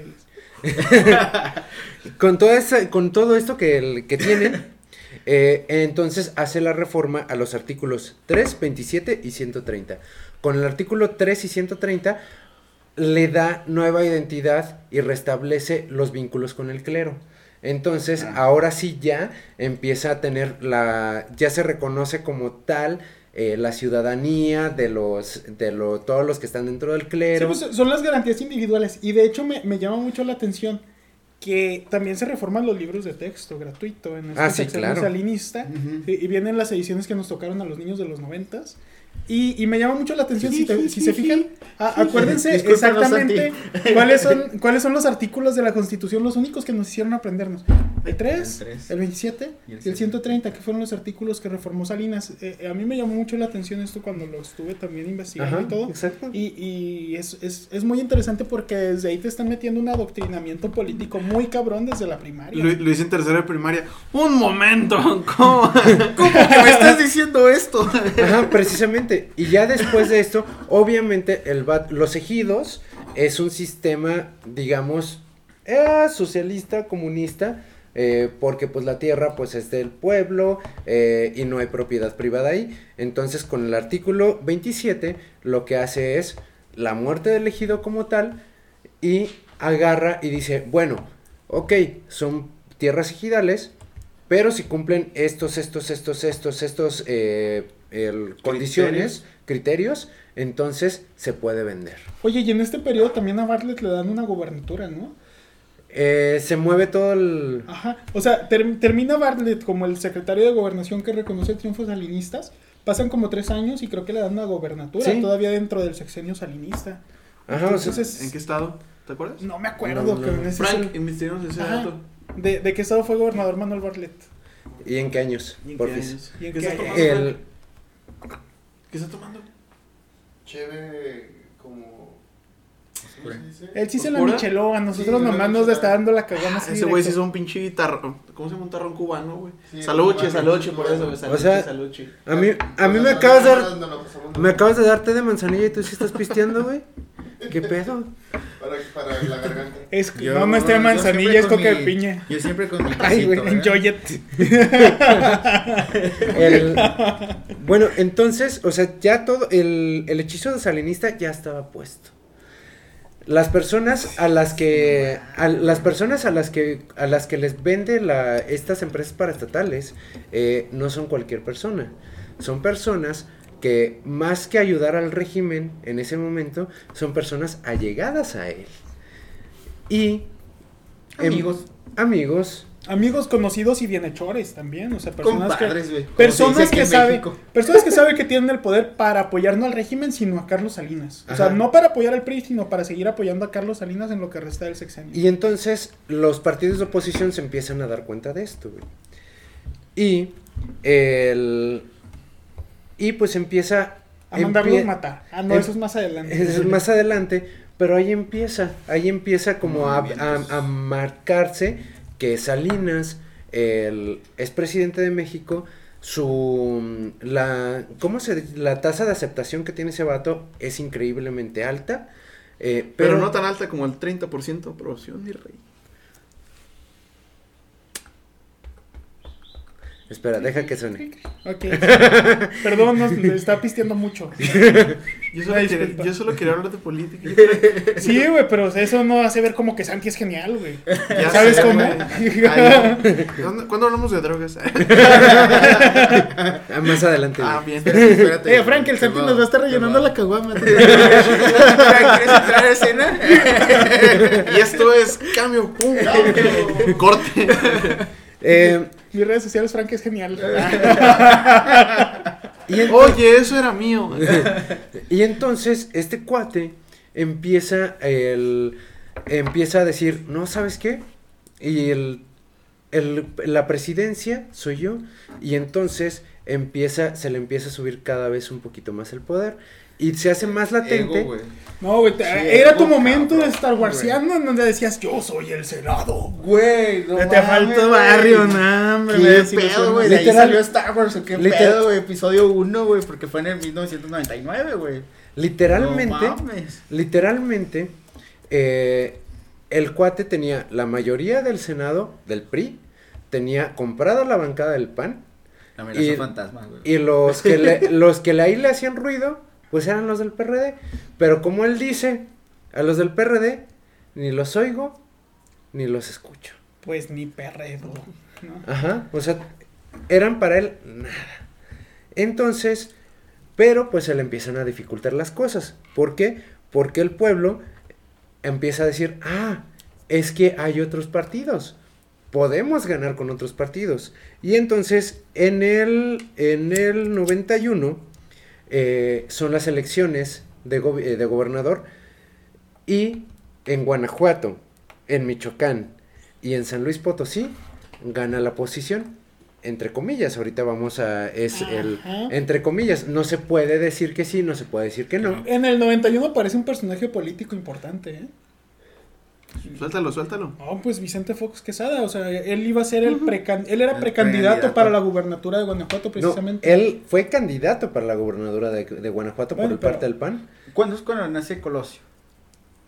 [laughs] con, toda esa, con todo esto que, el- que tiene, eh, entonces hace la reforma a los artículos 3, 27 y 130. Con el artículo 3 y 130 le da nueva identidad y restablece los vínculos con el clero. Entonces, ahora sí ya empieza a tener la, ya se reconoce como tal eh, la ciudadanía de los, de lo, todos los que están dentro del Sí, clero. pues, son las garantías individuales. Y de hecho me, me llama mucho la atención que también se reforman los libros de texto gratuito en este Ah, sí, claro. salinista. Y, y vienen las ediciones que nos tocaron a los niños de los noventas. Y, y me llama mucho la atención, si, te- si se fijan, a- acuérdense [laughs] exactamente [laughs] cuáles son, cuáles son los artículos de la Constitución, los únicos que nos hicieron aprendernos. El 3, El tres. el 27 Y el y el 130, que fueron los artículos que reformó Salinas. Eh, eh, a mí me llamó mucho la atención esto cuando lo estuve también investigando Ajá, y todo. exacto. Y, y es, es, es muy interesante porque desde ahí te están metiendo un adoctrinamiento político muy cabrón desde la primaria. Lu- Lo hice en tercera de primaria. Un momento, [laughs] ¿cómo? ¿Cómo que me estás diciendo esto? Ajá, precisamente. Y ya después de esto, obviamente, los ejidos es un sistema, digamos, eh, socialista, comunista, eh, porque pues la tierra pues es del pueblo eh, y no hay propiedad privada ahí. Entonces, con el artículo 27, lo que hace es la muerte del ejido como tal y agarra y dice, bueno, ok, son tierras ejidales, pero si cumplen estos, estos, estos, estos, estos eh, el- condiciones, criterios, entonces se puede vender. Oye, y en este periodo también a Bartlett le dan una gobernatura, ¿no? Eh, se mueve todo el... Ajá. O sea, ter- termina Bartlett como el secretario de gobernación que reconoce triunfos salinistas. Pasan como tres años y creo que le dan una gobernatura Sí. todavía dentro del sexenio salinista. Ajá, o sea, Entonces, ¿En qué estado? ¿Te acuerdas? no me acuerdo, No, no. cabrón, ese es Frank, el- investiguemos ese Ajá. dato. de, de qué estado fue gobernador Manuel Bartlett? ¿Y en qué años? ¿Y en qué años? ¿Y en ¿Qué años? El? ¿Qué estás tomando? Cheve como... ¿Cómo se dice? Él sí se la ¿Oscura? micheló, a nosotros Sí, la nomás nos micheló. está dando la cagona así. Ese güey sí directo. es un pinche tarrón. ¿Cómo se llama un tarrón cubano, güey? Sí, saluche, cubano, saluche, por eso, güey. Saluche, sea, saluche. a mí, a mí me acabas de dar... Me acabas de dar té de manzanilla y tú sí estás pisteando, güey. ¿Qué pedo? Para, para la garganta. Es, Yo- no, no es té de yo manzanilla, es coca de piña. Yo siempre con mi [laughs] Ay, güey, enjoy it. El- [laughs] bueno, entonces, o sea, ya todo, el, el hechizo de salinista ya estaba puesto. Las personas a las que, a las personas a las que, a las que les vende la, estas empresas paraestatales, eh, no son cualquier persona. Son personas que más que ayudar al régimen en ese momento, son personas allegadas a él. Y... em, Amigos. amigos. Amigos conocidos y bienhechores también, o sea, personas Compadres, que personas que en saben personas que saben que tienen el poder para apoyar no al régimen, sino a Carlos Salinas. O sea, no para apoyar al PRI, sino para seguir apoyando a Carlos Salinas en lo que resta del sexenio. Y entonces los partidos de oposición se empiezan a dar cuenta de esto, güey. Y el... Y pues empieza... a mandarlos empie- matar. Ah, no, eso es más adelante. Eso es más adelante, pero ahí empieza, ahí empieza como a, a- a marcarse que Salinas el, es presidente de México, su la ¿cómo se dice? la tasa de aceptación que tiene ese vato es increíblemente alta, eh, Pero, pero, no tan alta como el 30% de aprobación, mi rey. Espera, deja que suene. Ok. [laughs] Perdón, nos está pisteando mucho. [laughs] Yo solo, quería, disculpa. yo solo quería hablar de política. [laughs] Sí, güey, pero eso no hace ver como que Santi es genial, güey. Ya ¿Sabes sé, cómo? Ay, ¿Cuándo, cuándo hablamos de drogas? Ah, más adelante. ah, bien. Espérate, espérate. Eh, Frank, el Santi nos va a estar rellenando la caguama. ¿Quieres entrar a escena? Y esto es cambio. Pum, Corte. Eh, Mis redes sociales, Frank es genial. [laughs] y, Oye, eso era mío. [laughs] y entonces este cuate empieza el empieza a decir, "No, ¿sabes qué?" Y el, el- la presidencia soy yo y entonces empieza se le empieza a subir cada vez un poquito más el poder y se hace más latente. Ego. No, güey, Sí, era tu momento de Star Warsiano en donde decías, yo soy el Senado. Güey, no te mames, faltó barrio, ¿Qué me decís, pedo, güey? De ahí salió Star Wars, ¿o qué literal- pedo, güey? Episodio 1, güey, porque fue en el 1999, güey. Literalmente, No mames. literalmente eh, el cuate tenía la mayoría del Senado del PRI, tenía comprada la bancada del PAN La amenaza Y- fantasma, güey. Y los que, le, los que le- ahí le hacían ruido, pues eran los del PRD. Pero como él dice, a los del PRD ni los oigo, ni los escucho. Pues ni perredo. ¿no? Ajá, o sea, eran para él nada. Entonces, pero pues se le empiezan a dificultar las cosas. ¿Por qué? Porque el pueblo empieza a decir, ah, es que hay otros partidos. Podemos ganar con otros partidos. Y entonces, en el, en el 91, eh, son las elecciones de, go- eh, de gobernador. Y en Guanajuato, en Michoacán y en San Luis Potosí, gana la posición. Entre comillas, ahorita vamos a... Es el... Entre comillas, no se puede decir que sí, no se puede decir que no. En el 91 aparece un personaje político importante, ¿eh? Suéltalo, suéltalo. No, pues Vicente Fox Quesada, o sea, él iba a ser el precan él era El precandidato precandidato. para la gubernatura de Guanajuato No, precisamente. él fue candidato para la gobernadura de, de Guanajuato Bueno, por pero- parte del PAN. ¿Cuándo es cuando nace Colosio?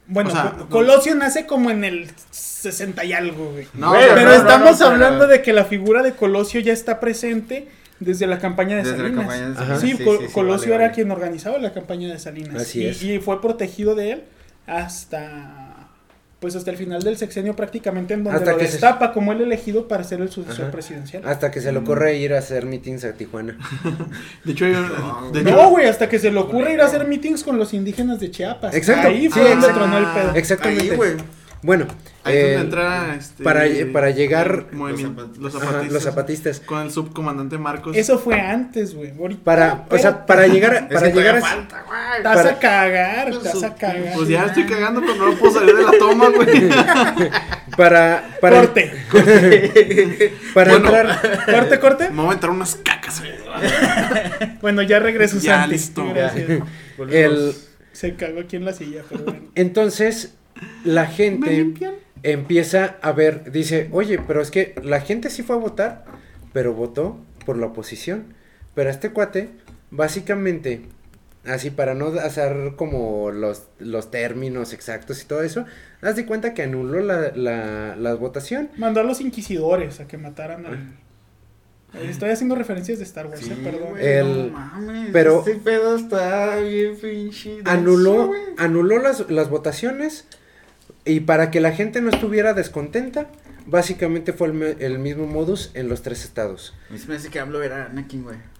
Bueno, o sea, Co- no- Colosio nace como en el 60 y algo, güey. No, pero estamos hablando de que la figura de Colosio ya está presente desde la campaña de Desde Salinas. campaña de Ajá. Sí, Colosio vale, era vale. quien organizaba la campaña de Salinas. Así y, es. y fue protegido de él hasta pues hasta el final del sexenio prácticamente en donde Hasta lo que se- destapa como el elegido para ser el sucesor Ajá. presidencial. Hasta que se le ocurre ir a hacer meetings a Tijuana. [laughs] De hecho, yo- de hecho No, güey, hasta que se le ocurre ir a hacer meetings con los indígenas de Chiapas. Exacto, Ahí sí, fue donde exacto. tronó el pedo. Exactamente. Ahí, güey. Bueno, ahí eh, donde entra este, para, para llegar los, ajá, zapatistas, los zapatistas. Con el subcomandante Marcos. Eso fue antes, güey. Para, o sea, para llegar, a- [laughs] para Es que llegar a, falta, güey. Para- a cagar, vas a cagar. Pues ya estoy cagando, pero no puedo salir de la toma, güey. [laughs] para, para, Corte, [laughs] para Bueno. entrar, corte, corte. Me voy a entrar unas cacas, güey. Bueno, ya regreso, Ya, Santi. listo. Gracias. el, Se cagó aquí en la silla, pero bueno. entonces la ¿Me gente empieza a ver, dice, oye, pero es que la gente sí fue a votar, pero votó por la oposición. Pero este cuate, básicamente, así para no hacer como los, los términos exactos y todo eso, haz de cuenta que anuló la, la, la votación. Mandó a los inquisidores a que mataran al. Eh, Estoy haciendo referencias de Star Wars, Sí, eh, perdón. El- no mames, pero- Este pedo está bien pinche. denso, Anuló, anuló las, las votaciones y para que la gente no estuviera descontenta, básicamente fue el, me- el mismo modus en los tres estados. Me hace que hablo era Anakin, güey. [laughs]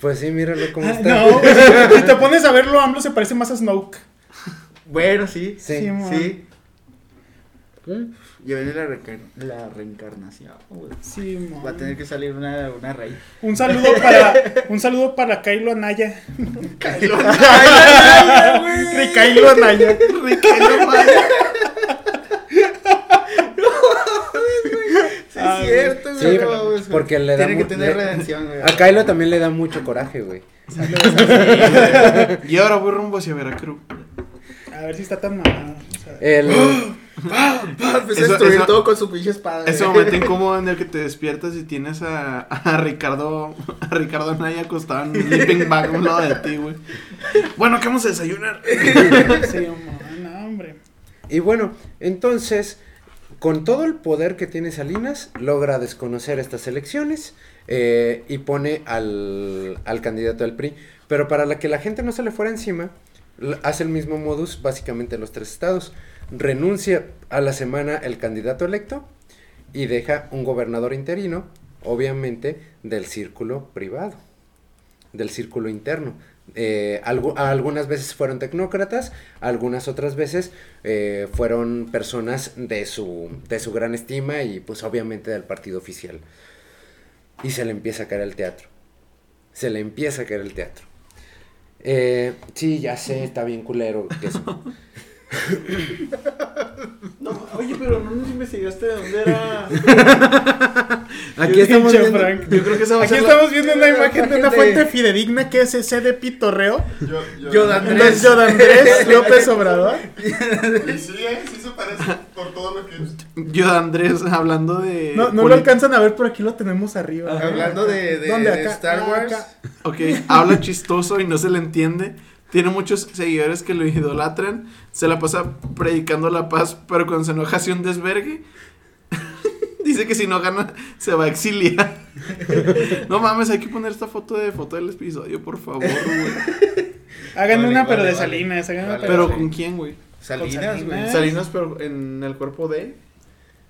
Pues sí, míralo cómo está. no, [laughs] si te pones a verlo, AMLO se parece más a Snoke. Bueno, sí. Sí. Sí. Ya viene la, reencar- la reencarnación, güey. Sí, man. Va a tener que salir una, una raíz. Un saludo para un saludo para Kylo Anaya. Kylo Ricailo Anaya. Sí, Ah, es cierto, Sí, güey. no, güey. porque le da Tiene que tener le- redención, güey. A Kylo también le da mucho coraje, güey. [laughs] Y ahora voy rumbo hacia Veracruz. A ver si está tan mamado. O sea, El, [gasps] a destruir eso- todo con su pinche espada. Ese momento [laughs] incómodo en el que te despiertas y tienes a, a Ricardo a Ricardo Anaya acostado en un sleeping bag a un lado de ti, güey. Bueno, ¿qué vamos a desayunar? [laughs] sí, no, hombre. y bueno, entonces, con todo el poder que tiene Salinas, logra desconocer estas elecciones eh, y pone al, al candidato del PRI. Pero para la que la gente no se le fuera encima, hace el mismo modus básicamente en los tres estados. Renuncia a la semana el candidato electo y deja un gobernador interino, obviamente del círculo privado, del círculo interno. Eh, algu- algunas veces fueron tecnócratas, algunas otras veces eh, fueron personas de su, de su gran estima y pues obviamente del partido oficial. Y se le empieza a caer el teatro. Se le empieza a caer el teatro. Eh, sí, ya sé, está bien culero. eso. [laughs] No, oye, pero no nos investigaste de dónde era. Aquí Yo- estamos viendo- Frank. Yo creo que esa va a Aquí ser la- estamos viendo una imagen de una fuente fidedigna que es ese de pitorreo. Yo, yo, Yoda Andrés Yoda Andrés [laughs] López Obrador. Y sí, eh, sí se parece por todo lo que Yo, Andrés, hablando de. No, no lo alcanzan a ver, pero aquí lo tenemos arriba. Hablando de, de, ¿Dónde? de. Star Ah, Wars. acá. Ok, habla chistoso y no se le entiende. Tiene muchos seguidores que lo idolatran. Se la pasa predicando la paz, pero cuando se enoja hace un desvergue. [laughs] Dice que si no gana, se va a exiliar. [laughs] no mames, hay que poner esta foto de foto del episodio, por favor, güey. Hagan Vale, una, pero de. Salinas. Hagan una, Vale. pero ¿con quién, güey? Salinas, güey. Salinas, pero en el cuerpo de.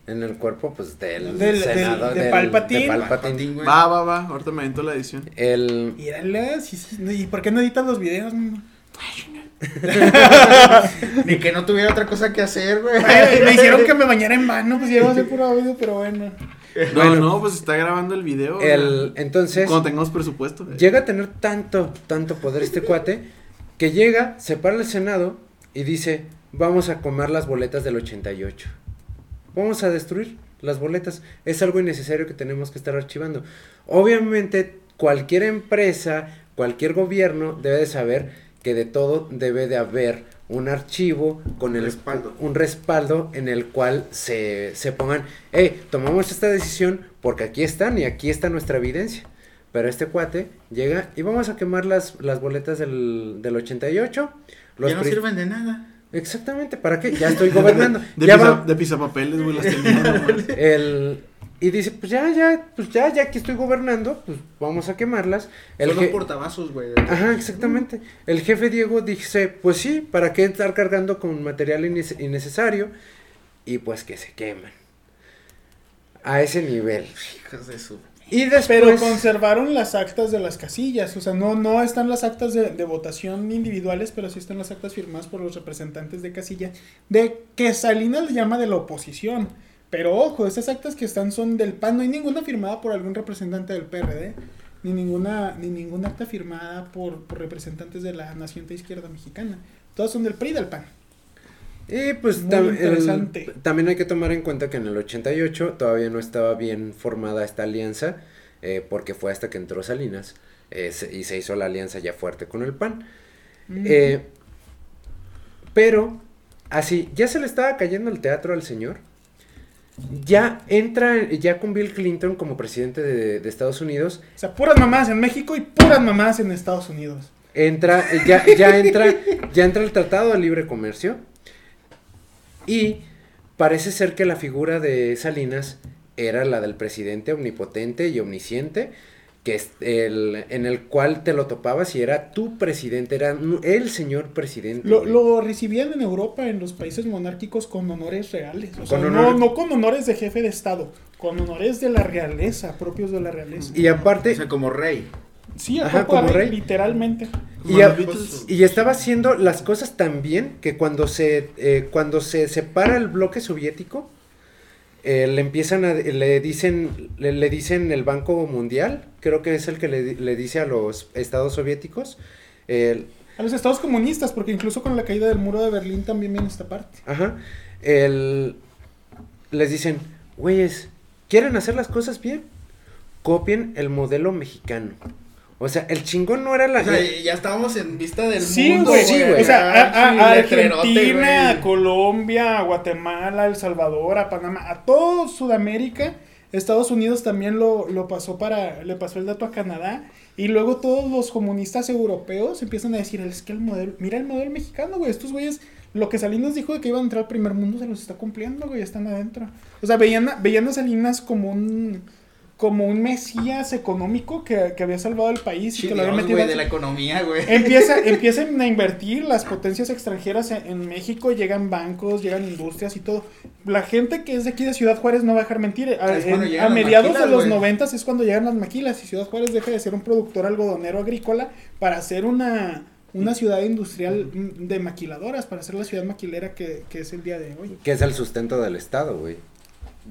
En el cuerpo, pues, del, Del- de del- Palpatine. de Palpatine. Palpatine, güey. Va, va, va. Ahorita me avento la edición. El, Mírala, sí, sí. ¿Y por qué no editas los videos? no? [laughs] Ni que no tuviera otra cosa que hacer, güey. Me hicieron que me bañara en vano, pues iba a puro audio, pero bueno. No, Bueno. no, pues está grabando el video. el, entonces, Cuando tengamos presupuesto. llega a tener tanto, tanto poder este cuate, que llega, se para el Senado y dice, vamos a comer las boletas del 88. Vamos a destruir las boletas. Es algo innecesario que tenemos que estar archivando. Obviamente, cualquier empresa, cualquier gobierno debe de saber que de todo debe de haber un archivo con el Respaldo. un respaldo en el cual se, se pongan, hey, tomamos esta decisión porque aquí están y aquí está nuestra evidencia. Pero este cuate llega y vamos a quemar las, las boletas del, del 88. Los ya no sirven de nada. Exactamente, ¿para qué? Ya [laughs] estoy gobernando. De, ya pisa, va- de pisapapeles, güey, las [laughs] el, y dice, pues ya, ya, pues ya, ya que estoy gobernando, pues vamos a quemarlas. El Son los portavasos, güey. Ajá, exactamente. El jefe Diego dice, pues sí, ¿para qué estar cargando con material innecesario? Y pues que se queman. A ese nivel. Hijos de su. Y después... Pero conservaron las actas de las casillas, o sea, no, no están las actas de, de votación individuales, pero sí están las actas firmadas por los representantes de casilla, de que Salinas le llama de la oposición. Pero ojo, esas actas que están son del PAN, no hay ninguna firmada por algún representante del PRD, ni ninguna, ni ninguna acta firmada por, por representantes de la naciente izquierda mexicana. Todas son del PRI y del PAN. Y pues Muy tam- el- también hay que tomar en cuenta que en el 88 todavía no estaba bien formada esta alianza, eh, porque fue hasta que entró Salinas eh, se- y se hizo la alianza ya fuerte con el PAN. Eh, pero, así, ya se le estaba cayendo el teatro al señor. Ya entra, ya con Bill Clinton como presidente de, de Estados Unidos, O sea, puras mamás en México y puras mamás en Estados Unidos. entra, ya, ya entra, ya entra el Tratado de Libre Comercio. Y parece ser que la figura de Salinas era la del presidente omnipotente y omnisciente que es el, en el cual te lo topabas y era tu presidente, era el señor presidente. Lo, lo recibían en Europa, en los países monárquicos, con honores reales. O sea, Con no, honor- no con honores de jefe de Estado, con honores de la realeza, propios de la realeza. Y aparte, O sea, como rey. Sí, Ajá, como rey, rey. literalmente. y, a- Beatles. y estaba haciendo las cosas tan bien que cuando se, eh, cuando se separa el bloque soviético, eh, le empiezan a, le dicen, le, le dicen el Banco Mundial, creo que es el que le, le dice a los estados soviéticos, A los estados comunistas, porque incluso con la caída del muro de Berlín también viene esta parte. Ajá. El, les dicen, güeyes, ¿quieren hacer las cosas bien? Copien el modelo mexicano. O sea, el chingón no era la... O sea, ya estábamos en vista del Sí, mundo. güey. sí, güey. O sea, a, Argentina, a. Colombia, a Guatemala, a El Salvador, a Panamá, a todo Sudamérica. Estados Unidos también lo, lo pasó para, le pasó el dato a Canadá. Y luego todos los comunistas europeos empiezan a decir, es que el modelo, mira el modelo mexicano, güey, estos güeyes, lo que Salinas dijo de que iban a entrar al primer mundo se los está cumpliendo, güey, están adentro. O sea, veían, veían a Salinas como un, como un mesías económico que, que había salvado al país y que lo había metido de la economía, güey. Empieza, [laughs] empiezan a invertir las potencias extranjeras en, en México, llegan bancos, llegan industrias y todo. La gente que es de aquí de Ciudad Juárez no va a dejar mentir. A, en- mediados maquilas, de los noventas es cuando llegan las maquilas y Ciudad Juárez deja de ser un productor algodonero agrícola para ser una, una ciudad industrial mm, de maquiladoras, para ser la ciudad maquilera que, que es el día de hoy. Que es el sustento del Estado, güey.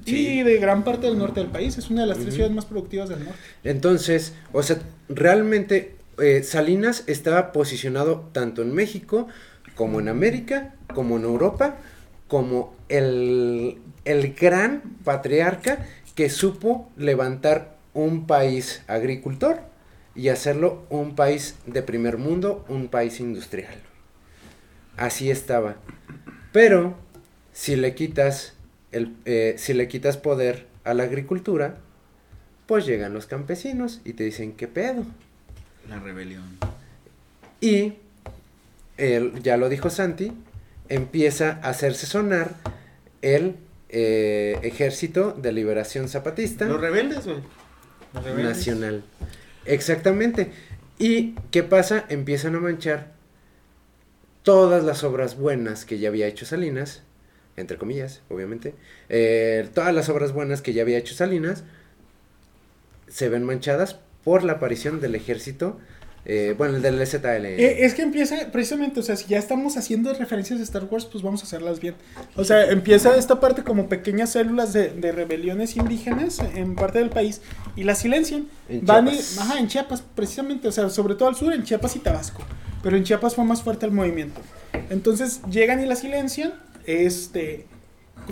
Y de gran parte del norte del país, es una de las tres ciudades más productivas del norte. Entonces, o sea, realmente eh, Salinas estaba posicionado tanto en México como en América, como en Europa, como el, el gran patriarca que supo levantar un país agricultor y hacerlo un país de primer mundo, un país industrial. Así estaba. Pero si le quitas el, eh, si le quitas poder a la agricultura, pues llegan los campesinos y te dicen qué pedo. La rebelión. Y el- ya lo dijo Santi, empieza a hacerse sonar el eh, Ejército de Liberación Zapatista Los rebeldes, güey. Los rebeldes. Nacional. Exactamente. ¿Y qué pasa? Empiezan a manchar todas las obras buenas que ya había hecho Salinas, entre comillas, obviamente. eh, todas las obras buenas que ya había hecho Salinas se ven manchadas por la aparición del ejército, eh, bueno, del ZL. Eh, es que empieza, precisamente, o sea, si ya estamos haciendo referencias de Star Wars, pues vamos a hacerlas bien. O sea, empieza esta parte como pequeñas células de, de rebeliones indígenas en parte del país y la silencian. En Van y- Chiapas. ajá, en Chiapas, precisamente, o sea, sobre todo al sur, en Chiapas y Tabasco. Pero en Chiapas fue más fuerte el movimiento. Entonces llegan y la silencian, este,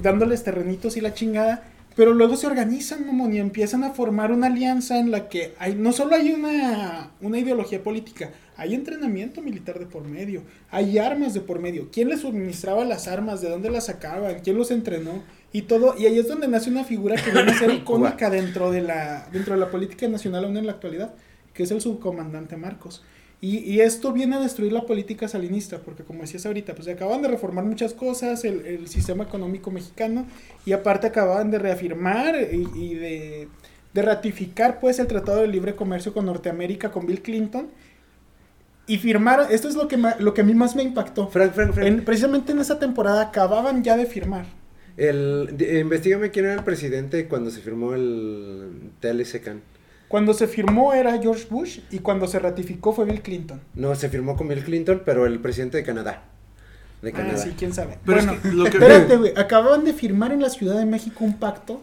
dándoles terrenitos y la chingada. Pero luego se organizan, mamón, y empiezan a formar una alianza en la que hay, no solo hay una, una ideología política, hay entrenamiento militar de por medio, hay armas de por medio. ¿Quién les suministraba las armas? ¿De dónde las sacaban? ¿Quién los entrenó? Y todo, y ahí es donde nace una figura que viene a ser [coughs] icónica dentro de la, dentro de la política nacional aún en la actualidad, que es el subcomandante Marcos. Y, y esto viene a destruir la política salinista, porque como decías ahorita, pues se acaban de reformar muchas cosas, el, el sistema económico mexicano, y aparte acababan de reafirmar y, y de, de ratificar pues el Tratado de Libre Comercio con Norteamérica, con Bill Clinton, y firmaron, esto es lo que, ma- lo que a mí más me impactó. Frank, Frank, Frank. En- precisamente en esa temporada acababan ya de firmar. El, di- investígame quién era el presidente cuando se firmó el TLC-CAN. Cuando se firmó era George Bush y cuando se ratificó fue Bill Clinton. No, se firmó con Bill Clinton, pero el presidente de Canadá. De Ah, Canadá. sí, quién sabe. Pero es que lo que- espérate, güey. Acababan de firmar en la Ciudad de México un pacto,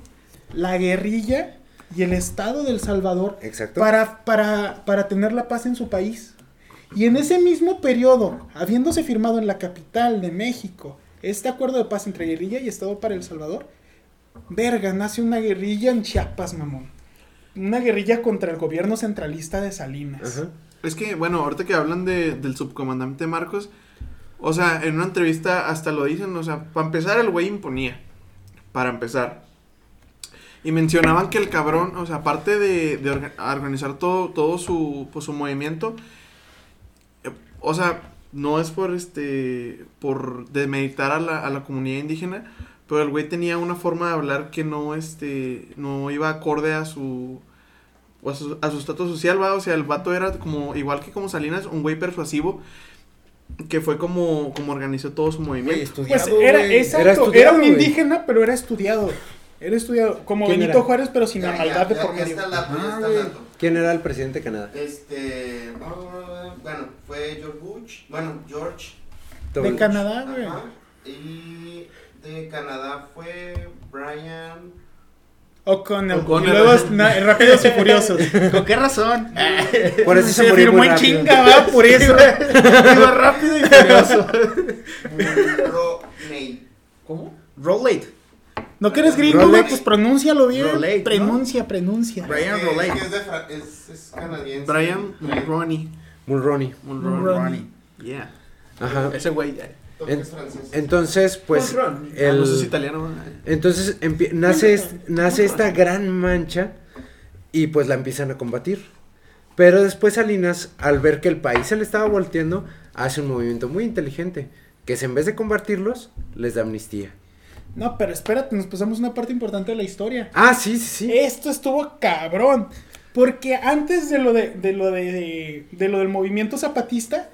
la guerrilla y el Estado del Salvador, Exacto. para, para, para tener la paz en su país. Y en ese mismo periodo, habiéndose firmado en la capital de México este acuerdo de paz entre guerrilla y Estado para El Salvador, verga, nace una guerrilla en Chiapas, mamón. Una guerrilla contra el gobierno centralista de Salinas. Es que, bueno, ahorita que hablan de, del subcomandante Marcos, o sea, en una entrevista hasta lo dicen, o sea, para empezar el güey imponía, para empezar. Y mencionaban que el cabrón, o sea, aparte de, de orga- organizar todo, todo su, pues, su movimiento, o sea, no es por este, por demeritar a la, a la comunidad indígena, pero el güey tenía una forma de hablar que no, este, no iba acorde a su, a su a su estatus social, va, o sea, el vato era como, igual que como Salinas, un güey persuasivo, que fue como, como organizó todo su movimiento. estudiado, Pues era, güey. exacto, Era era, estudiado, un indígena, pero era estudiado. Era estudiado, como ¿Quién Benito era? Juárez, pero sin la Ya, maldad ya, de ya, por medio. Ah. ¿Quién era el presidente de Canadá? Este, bueno, fue George Bush, bueno, George, De. Canadá, güey. y de Canadá fue Brian, O'Connell. O'Connell. Y luego es na- Rápidos y Furiosos. [laughs] ¿Con qué razón? [laughs] Por eso se, Se murió firmó muy en chinga, va, por eso. Iba rápido y furioso. Roney. ¿Cómo? Rollate. No que eres gringo, güey, pues pronúncialo bien. Rolate, ¿no? Pronuncia, pronuncia. Brian Rolate. es es, canadiense. Brian Mulroney. Mulroney. Mulroney. Yeah. Ajá. Ese güey. En-. Entonces, pues. Ah, el- no italiano. entonces nace, es- nace esta gran mancha y pues la empiezan a combatir. Pero después Salinas, al ver que el país se le estaba volteando, hace un movimiento muy inteligente, que es en vez de combatirlos, les da amnistía. No, pero espérate, nos pasamos una parte importante de la historia. Ah, sí, sí, sí. Esto estuvo cabrón. Porque antes de lo de, de lo de, de lo del movimiento zapatista,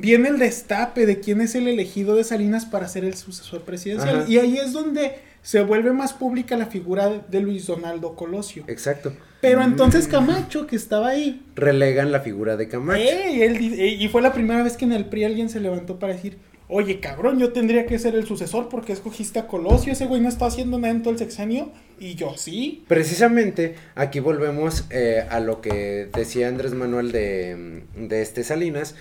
viene el destape de quién es el elegido de Salinas para ser el sucesor presidencial. Ajá. Y ahí es donde se vuelve más pública la figura de Luis Donaldo Colosio. Exacto. Pero entonces Camacho, que estaba ahí, Relegan la figura de Camacho. él ey, y fue la primera vez que en el PRI alguien se levantó para decir, oye cabrón, yo tendría que ser el sucesor porque escogiste a Colosio, ese güey no está haciendo nada en todo el sexenio, y yo sí. Precisamente aquí volvemos eh, a lo que decía Andrés Manuel de, de este Salinas.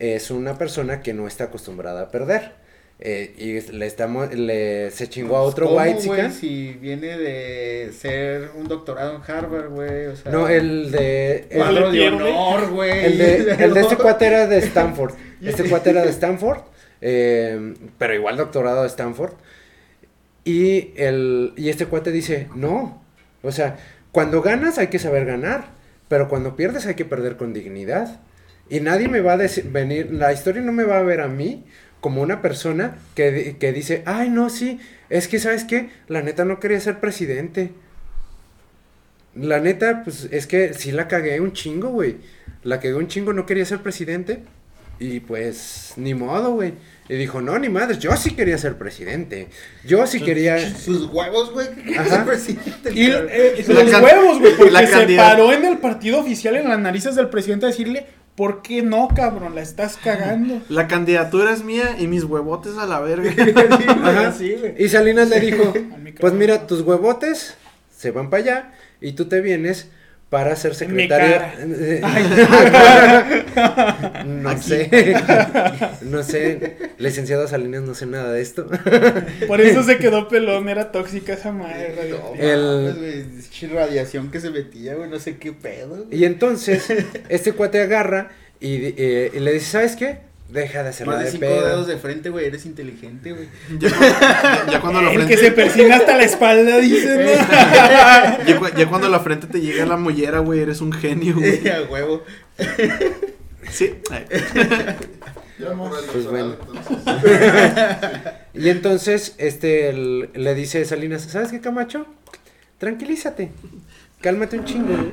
Es una persona que no está acostumbrada a perder. Eh, y le estamos, le, se chingó a otro ¿Cómo, white güey? Si viene de ser un doctorado en Harvard, güey. O sea, No, el de. El, de honor, güey. el de, el de este [laughs] cuate era de Stanford. Este cuate era de Stanford. eh, pero igual doctorado de Stanford. Y, el, y este cuate dice, no. O sea, cuando ganas hay que saber ganar. Pero cuando pierdes hay que perder con dignidad. Y nadie me va a venir, la historia no me va a ver a mí como una persona que, que dice, ay, no, sí, es que, ¿sabes qué? La neta no quería ser presidente. La neta, pues es que sí la cagué un chingo, güey. La cagué un chingo, no quería ser presidente. Y pues, ni modo, güey. Y dijo, no, ni madres, yo sí quería ser presidente. Yo sí quería... Sus huevos, güey. ser presidente. Y eh, los can- huevos, güey, porque la se candidata- paró en el partido oficial en las narices del presidente a decirle, ¿por qué no, cabrón? La estás cagando. La candidatura es mía y mis huevotes a la verga. [laughs] Ajá. Sí, güey. Y Salinas le dijo, [laughs] pues mira, tus huevotes se van para allá y tú te vienes para ser [laughs] cara. no [laughs] sé. [laughs] no sé. Licenciado Salinas, no sé nada de esto. Por eso se quedó pelón, era tóxica esa madre. No. El- radiación que se metía, güey, no sé qué pedo. güey. Y entonces, este cuate agarra y, eh, y le dice, ¿sabes qué? Deja de hacerla Más de de cinco pedo. dedos de frente, güey, eres inteligente, güey. Ya, ya- ya cuando la El frente. que se persina hasta la espalda, dicen. ¿no? [laughs] Ya, ya cuando la frente te llega la mollera, güey, eres un genio, güey. [laughs] A huevo. Sí. El Pues bueno. entonces. [laughs] Y entonces, este, el- le dice Salinas, ¿sabes qué, Camacho? Tranquilízate, cálmate un chingo.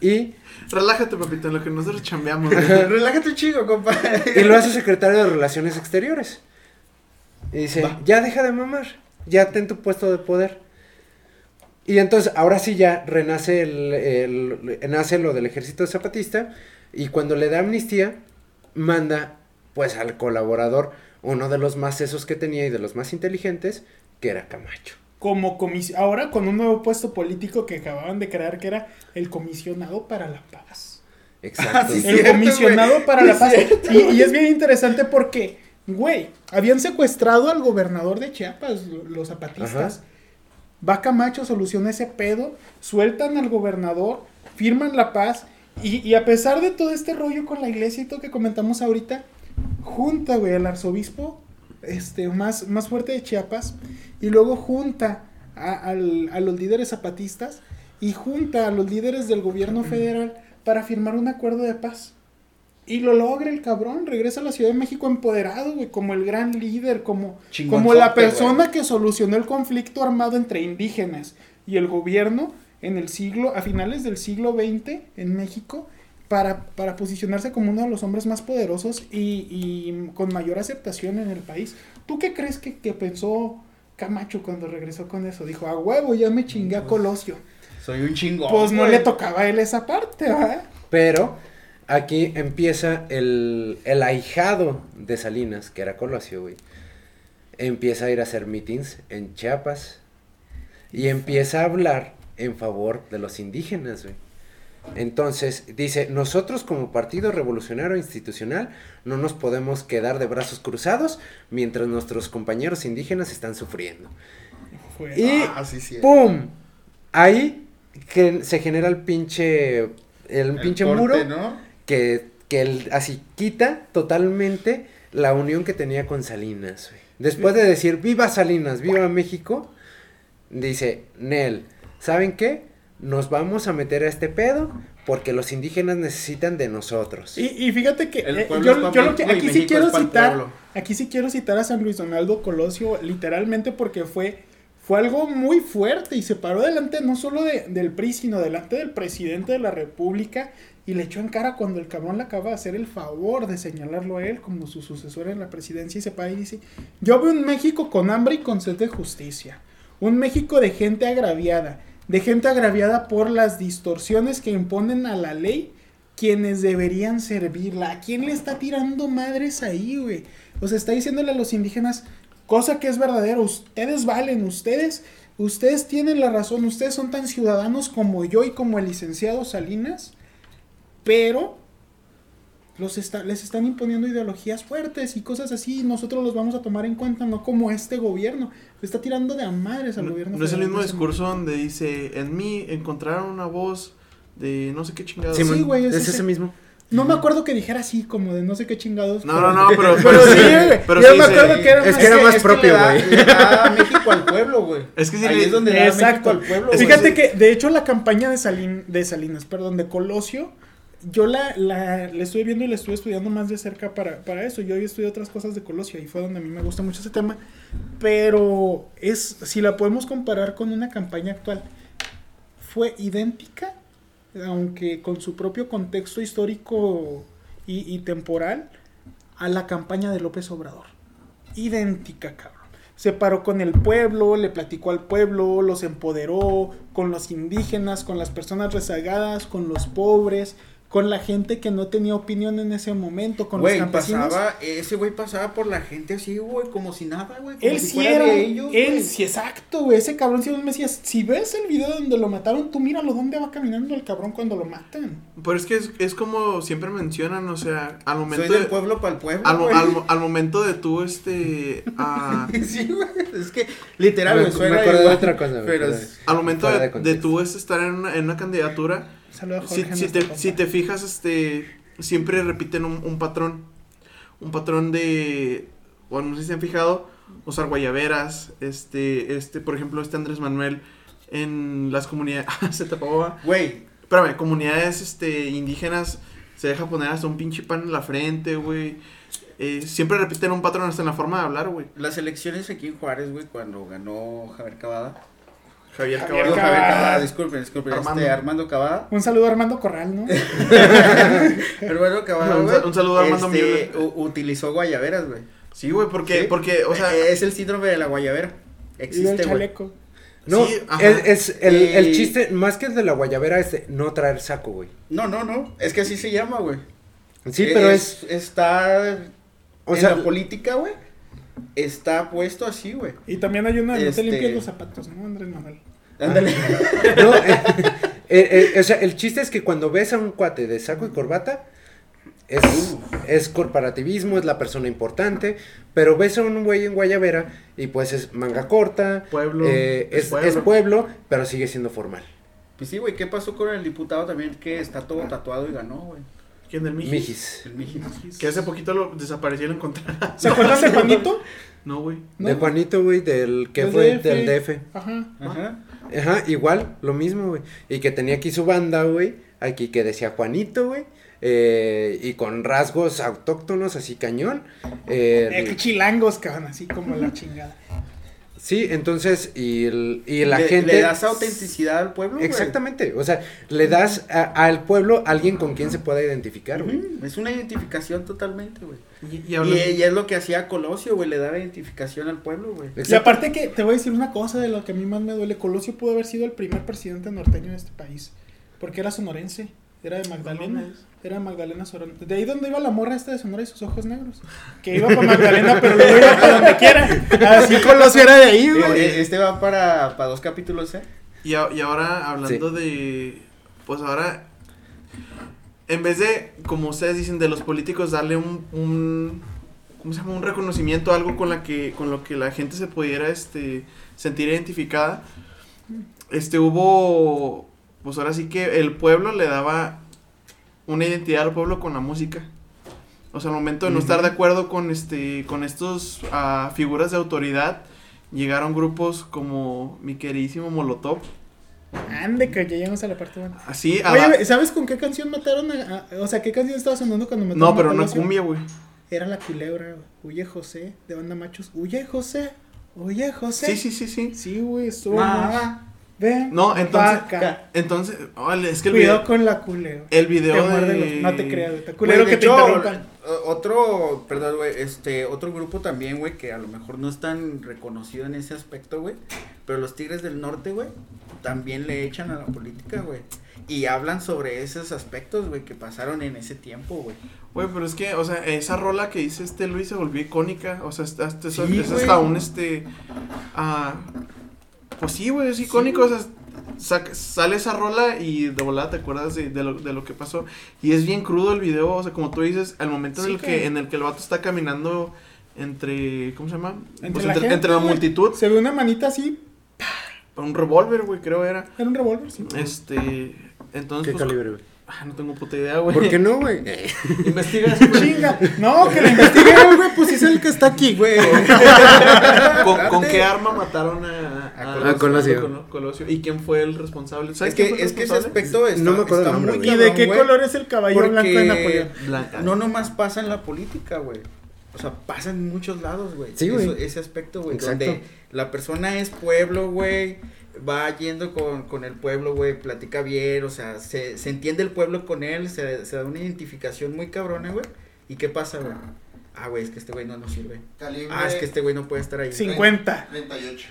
Y, Relájate, papito, en lo que nosotros chambeamos. [laughs] Relájate un chico, compadre. y lo hace secretario de Relaciones Exteriores. Y dice, Va. ya deja de mamar, ya ten tu puesto de poder. Y entonces, ahora sí ya renace el, el- nace lo del ejército zapatista y cuando le da amnistía, manda pues al colaborador, uno de los más esos que tenía y de los más inteligentes, que era Camacho. Como comis ahora con un nuevo puesto político que acababan de crear, que era el comisionado para la paz. Exacto. sí, El cierto, comisionado para la paz. cierto, Y, y es bien interesante porque, güey, habían secuestrado al gobernador de Chiapas, lo- los zapatistas. Ajá. Va Camacho, soluciona ese pedo, sueltan al gobernador, firman la paz. Y, y a pesar de todo este rollo con la iglesia y todo que comentamos ahorita, junta, güey, al arzobispo este, más, más fuerte de Chiapas. Y luego junta a, a los líderes zapatistas y junta a los líderes del gobierno federal para firmar un acuerdo de paz. Y lo logra el cabrón, regresa a la Ciudad de México empoderado, güey, como el gran líder, como, como la persona que solucionó el conflicto armado entre indígenas y el gobierno en el siglo, a finales del siglo XX en México, para, para posicionarse como uno de los hombres más poderosos y, y con mayor aceptación en el país. ¿Tú qué crees que, que pensó Camacho cuando regresó con eso? Dijo, a huevo, ya me chingué a Colosio. Soy un chingón. Pues no güey. le tocaba a él esa parte, ¿verdad? Pero aquí empieza el, el ahijado de Salinas, que era Colosio, güey. Empieza a ir a hacer meetings en Chiapas y empieza a hablar en favor de los indígenas, güey. Entonces dice, nosotros como Partido Revolucionario Institucional no nos podemos quedar de brazos cruzados mientras nuestros compañeros indígenas están sufriendo. Y Ah, sí, sí. ¡pum! Ahí que se genera el pinche, el, El pinche corte, muro ¿no? que, que el- así quita totalmente la unión que tenía con Salinas. güey. Después de decir, viva Salinas, viva México, dice, Nel, ¿saben qué? Nos vamos a meter a este pedo porque los indígenas necesitan de nosotros. Y, y fíjate que El eh, yo, lo que- aquí sí quiero citar, pueblo. aquí sí quiero citar a San Luis Donaldo Colosio literalmente porque fue fue algo muy fuerte y se paró delante no solo de- del PRI sino delante del presidente de la República y le echó en cara cuando el cabrón le acaba de hacer el favor de señalarlo a él como su sucesor en la presidencia y se para y dice, yo veo un México con hambre y con sed de justicia, un México de gente agraviada, de gente agraviada por las distorsiones que imponen a la ley quienes deberían servirla. ¿A quién le está tirando madres ahí, güey? O sea, está diciéndole a los indígenas, cosa que es verdadera, ustedes valen, ustedes, ustedes tienen la razón, ustedes son tan ciudadanos como yo y como el licenciado Salinas, pero los está- les están imponiendo ideologías fuertes y cosas así, y nosotros los vamos a tomar en cuenta, no como este gobierno. Le está tirando de a madres al No, gobierno. no es el mismo discurso donde dice, en mí encontraron una voz de no sé qué chingados. Sí, güey, es es ese. ese mismo. No me acuerdo que dijera así, como de no sé qué chingados. No, pero- no, no, [laughs] pero, Pero pero sí, pero Yo sí me acuerdo que era Es más- que era más propio, güey. le da México al pueblo, güey. Es que sí Ahí le- es donde le da Exacto. México al pueblo, güey. Fíjate que, de hecho, la campaña de, Salin, de Salinas, perdón, de Colosio, yo la, la, la estuve viendo y la estuve estudiando más de cerca para, para eso. Yo había estudiado otras cosas de Colosio y fue donde a mí me gusta mucho ese tema. Pero es, si la podemos comparar con una campaña actual, fue idéntica, aunque con su propio contexto histórico y temporal, a la campaña de López Obrador. Idéntica, cabrón. Se paró con el pueblo, le platicó al pueblo, los empoderó, con los indígenas, con las personas rezagadas, con los pobres, con la gente que no tenía opinión en ese momento, con Güey, los campesinos. pasaba, ese güey pasaba por la gente así, güey, como si nada, güey. como Él si sí fuera era, de ellos, él sí, exacto, güey, ese cabrón sí me decía, si ves el video donde lo mataron, tú míralo, ¿dónde va caminando el cabrón cuando lo matan? Pero es que es, es como siempre mencionan, o sea, al momento Soy del de, pueblo para el pueblo, al, momento de tú, este, [laughs] Sí, güey, es que literal, Me- güey, me de otra cosa, Pero es- al momento de, de tú este, estar en una, en una candidatura, Saludos a si, Jorge. si nuestro te, si te fijas, este, siempre repiten un, un patrón, un patrón de, bueno, no sé si se han fijado, usar guayaberas, este, este, por ejemplo, este Andrés Manuel en las comunidades, [laughs] se tapaba, Güey, espérame, comunidades, este, indígenas, se deja poner hasta un pinche pan en la frente, güey, Eh, siempre repiten un patrón hasta en la forma de hablar, güey, las elecciones aquí en Juárez, güey, cuando ganó Javier Cavada. Javier Caballero. Javier Cavada. Cavada, disculpen, disculpen, Armando. este, Armando Cavada. Un saludo a Armando Corral, ¿no? [laughs] Armando Cavada, Un saludo a Armando este, utilizó guayaberas, güey. Sí, güey, porque, Sí. porque, o sea, Eh, es el síndrome de la guayabera. y del Existe, güey. chaleco. No, Sí, es, es el, el Y- chiste, más que el de la guayabera, es de no traer saco, güey. No, no, no. Es que así se llama, güey. Sí, Eh, pero es, Está. o en sea, la política, güey. Está puesto así, güey. Y también hay una de no Este- te limpies los zapatos, ¿no, Andrés Manuel? Ándale. [laughs] no, eh, eh, eh, o sea, el chiste es que cuando ves a un cuate de saco y corbata, es, es corporativismo, es la persona importante, pero ves a un güey en guayabera y pues es manga corta, Pueblo, eh, es es, pueblo. es pueblo, pero sigue siendo formal. Pues sí, güey. ¿Qué pasó con el diputado también que está todo tatuado y ganó, güey? ¿Quién del Mijis? Mijis. El Mijis. Que hace poquito lo desapareció y lo encontraron. ¿Se acuerdan de Juanito? No, güey. ¿No? De Juanito, güey, del que Del fue DF. del DF. Ajá. Ajá. Ajá, igual, lo mismo, güey. Y que tenía aquí su banda, güey. Aquí que decía Juanito, güey. eh, y con rasgos autóctonos, así cañón. eh, Eh, qué chilangos, cabrón, así como la chingada. Sí, entonces, y, el- y la le, gente... Le das autenticidad al pueblo, güey. Exactamente, o sea, le das a- al pueblo alguien con quien se pueda identificar, güey. Es una identificación totalmente, güey. Y, y Y, hablando- y es lo que hacía Colosio, güey, le daba identificación al pueblo, güey. Y aparte que te voy a decir una cosa de lo que a mí más me duele. Colosio pudo haber sido el primer presidente norteño de este país. Porque era sonorense. Era de Magdalena. Era de Magdalena Sonora. De ahí donde iba la morra esta de Sonora y sus ojos negros. Que iba para Magdalena, pero luego iba para donde quiera. Así Colosio era de ahí, Eh, güey. eh, Este va para, para dos capítulos, ¿eh? Y, a- y ahora hablando de. Pues ahora. En vez de, como ustedes dicen, de los políticos darle un. un ¿Cómo se llama? Un reconocimiento, algo con, la que, con lo que la gente se pudiera este, sentir identificada. Este hubo. Pues ahora sí que el pueblo le daba una identidad al pueblo con la música. O sea, al momento de no estar de acuerdo con este con estos ah, figuras de autoridad, llegaron grupos como mi queridísimo Molotov. Ande, que ya llegamos a la parte buena. Así, a- Oye, ¿sabes con qué canción mataron a, a- O sea, ¿qué canción estaba sonando cuando mataron no, a pero no Colosio? cumbia, güey. Era la culebra, güey. Huye José, de banda machos. Huye José, huye José. Sí, sí, sí, sí. Sí, güey, estuvo. Mamá. Ven. No, entonces- vaca. Entonces, órale, es que el Cuidado video, con la culebra. el video Te de... los- No te creas, güey. Culero que te interrumpan. o- Otro, perdón, güey, este, otro grupo también, güey, que a lo mejor no es tan reconocido en ese aspecto, güey, pero los Tigres del Norte, güey, también le echan a la política, güey, y hablan sobre esos aspectos, güey, que pasaron en ese tiempo, güey. Güey, pero es que, o sea, esa rola que dice este Luis se volvió icónica. O sea, hasta, hasta, Sí, es hasta un, este... ah, pues sí, güey, es icónico. O sea, saca- sale esa rola y de volada te acuerdas de, de lo, de lo que pasó. Y es bien crudo el video, o sea, como tú dices, al momento Sí, en, el que, que- en el que el vato está caminando entre... ¿Cómo se llama? Entre Pues la entre, gente, entre la multitud. Se ve una manita así. Un revólver, güey, creo era. Era un revólver, sí. Este... Entonces, ¿Qué pues, calibre, güey? Ah, no tengo puta idea, güey. ¿Por qué no, güey? [laughs] Investigas, [laughs] Chinga. No, que la investigue, güey. Pues es el que está aquí, güey. [laughs] ¿Con, con qué arma mataron a, A Colosio. Colosio. Colo- Colosio? ¿Y quién fue el responsable? ¿Sabes Es que, es que ese aspecto está, No me acuerdo está el nombre, muy güey. ¿Y de qué color es el caballero blanco de Napoleón? Blanca. No nomás pasa en la política, güey. O sea, pasa en muchos lados, güey. Sí, güey. Eso- Ese aspecto, güey. Exacto. Donde la persona es pueblo, güey. Va yendo con, con el pueblo, güey. Platica bien. O sea, se, se entiende el pueblo con él. Se, se da una identificación muy cabrona, güey. ¿Y qué pasa, güey? Ah, güey, es que este güey no nos sirve. Calibre Ah, es que este güey no puede estar ahí. 50. 38.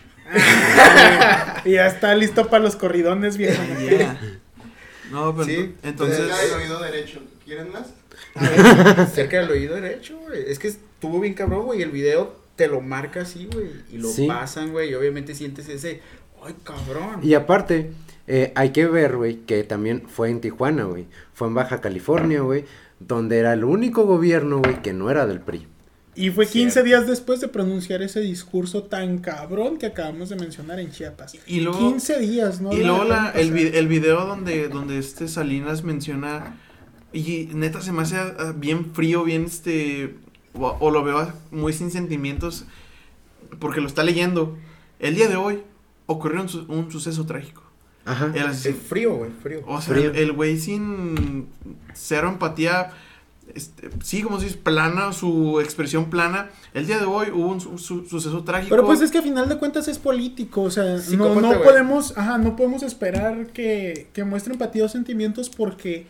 Y ya está listo para los corridones, viejo. Yeah. [laughs] No, pero Sí, ento- entonces... Cerca del oído derecho. ¿Quieren más? Cerca del oído derecho, güey. Es que estuvo bien cabrón, güey. El video te lo marca así, güey. Y lo Sí. pasan, güey. Y obviamente sientes ese. Ay, cabrón. Y aparte, eh, hay que ver, güey, que también fue en Tijuana, güey. Fue en Baja California, güey. Donde era el único gobierno, güey, que no era del PRI. Y fue 15 Cierto. días después de pronunciar ese discurso tan cabrón que acabamos de mencionar en Chiapas. Y luego... 15 días, ¿no? Y luego la, el, el video donde, donde este Salinas menciona... Y neta se me hace ah, bien frío, bien este... O, o lo veo muy sin sentimientos. Porque lo está leyendo. El día de hoy ocurrió un, su- un suceso trágico. Ajá. El El asesino- frío, güey, frío. O sea, Frío. el- güey sin cero empatía, este, sí, como si es plana, su expresión plana. El día de hoy hubo un su- su- suceso trágico. Pero pues es que a final de cuentas es político, o sea, no, no podemos, ajá, no podemos esperar que, que muestre empatía o sentimientos porque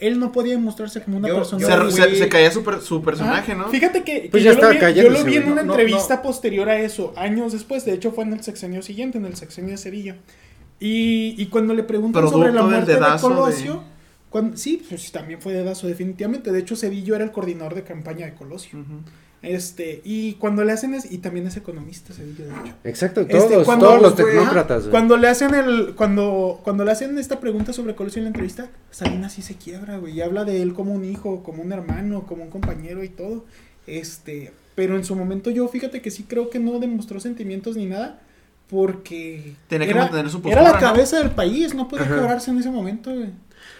él no podía mostrarse como una Yo- persona. se, yo- se- güey. se caía su, per- su Ajá. personaje, ¿no? Fíjate que, que Pues ya yo, lo vi, yo callándose, lo vi en una No, entrevista no. posterior a eso, años después, de hecho fue en el sexenio siguiente, en el sexenio de Cedillo. Y, y cuando le preguntan sobre la Producto muerte de Colosio, cuando- sí, pues también fue dedazo definitivamente, de hecho Cedillo era el coordinador de campaña de Colosio. Ujú. Este, y cuando le hacen es, y también es economista Cedillo, de hecho. Exacto, Este, todos, cuando- todos los tecnócratas, güey. Cuando le hacen el, cuando, cuando le hacen esta pregunta sobre Colosio en la entrevista, Salinas sí se quiebra, güey, y habla de él como un hijo, como un hermano, como un compañero y todo. Este, pero en su momento yo fíjate que sí creo que no demostró sentimientos ni nada, porque Tenía que era, mantener su era la cabeza del país, no podía Ajá. quebrarse en ese momento, güey.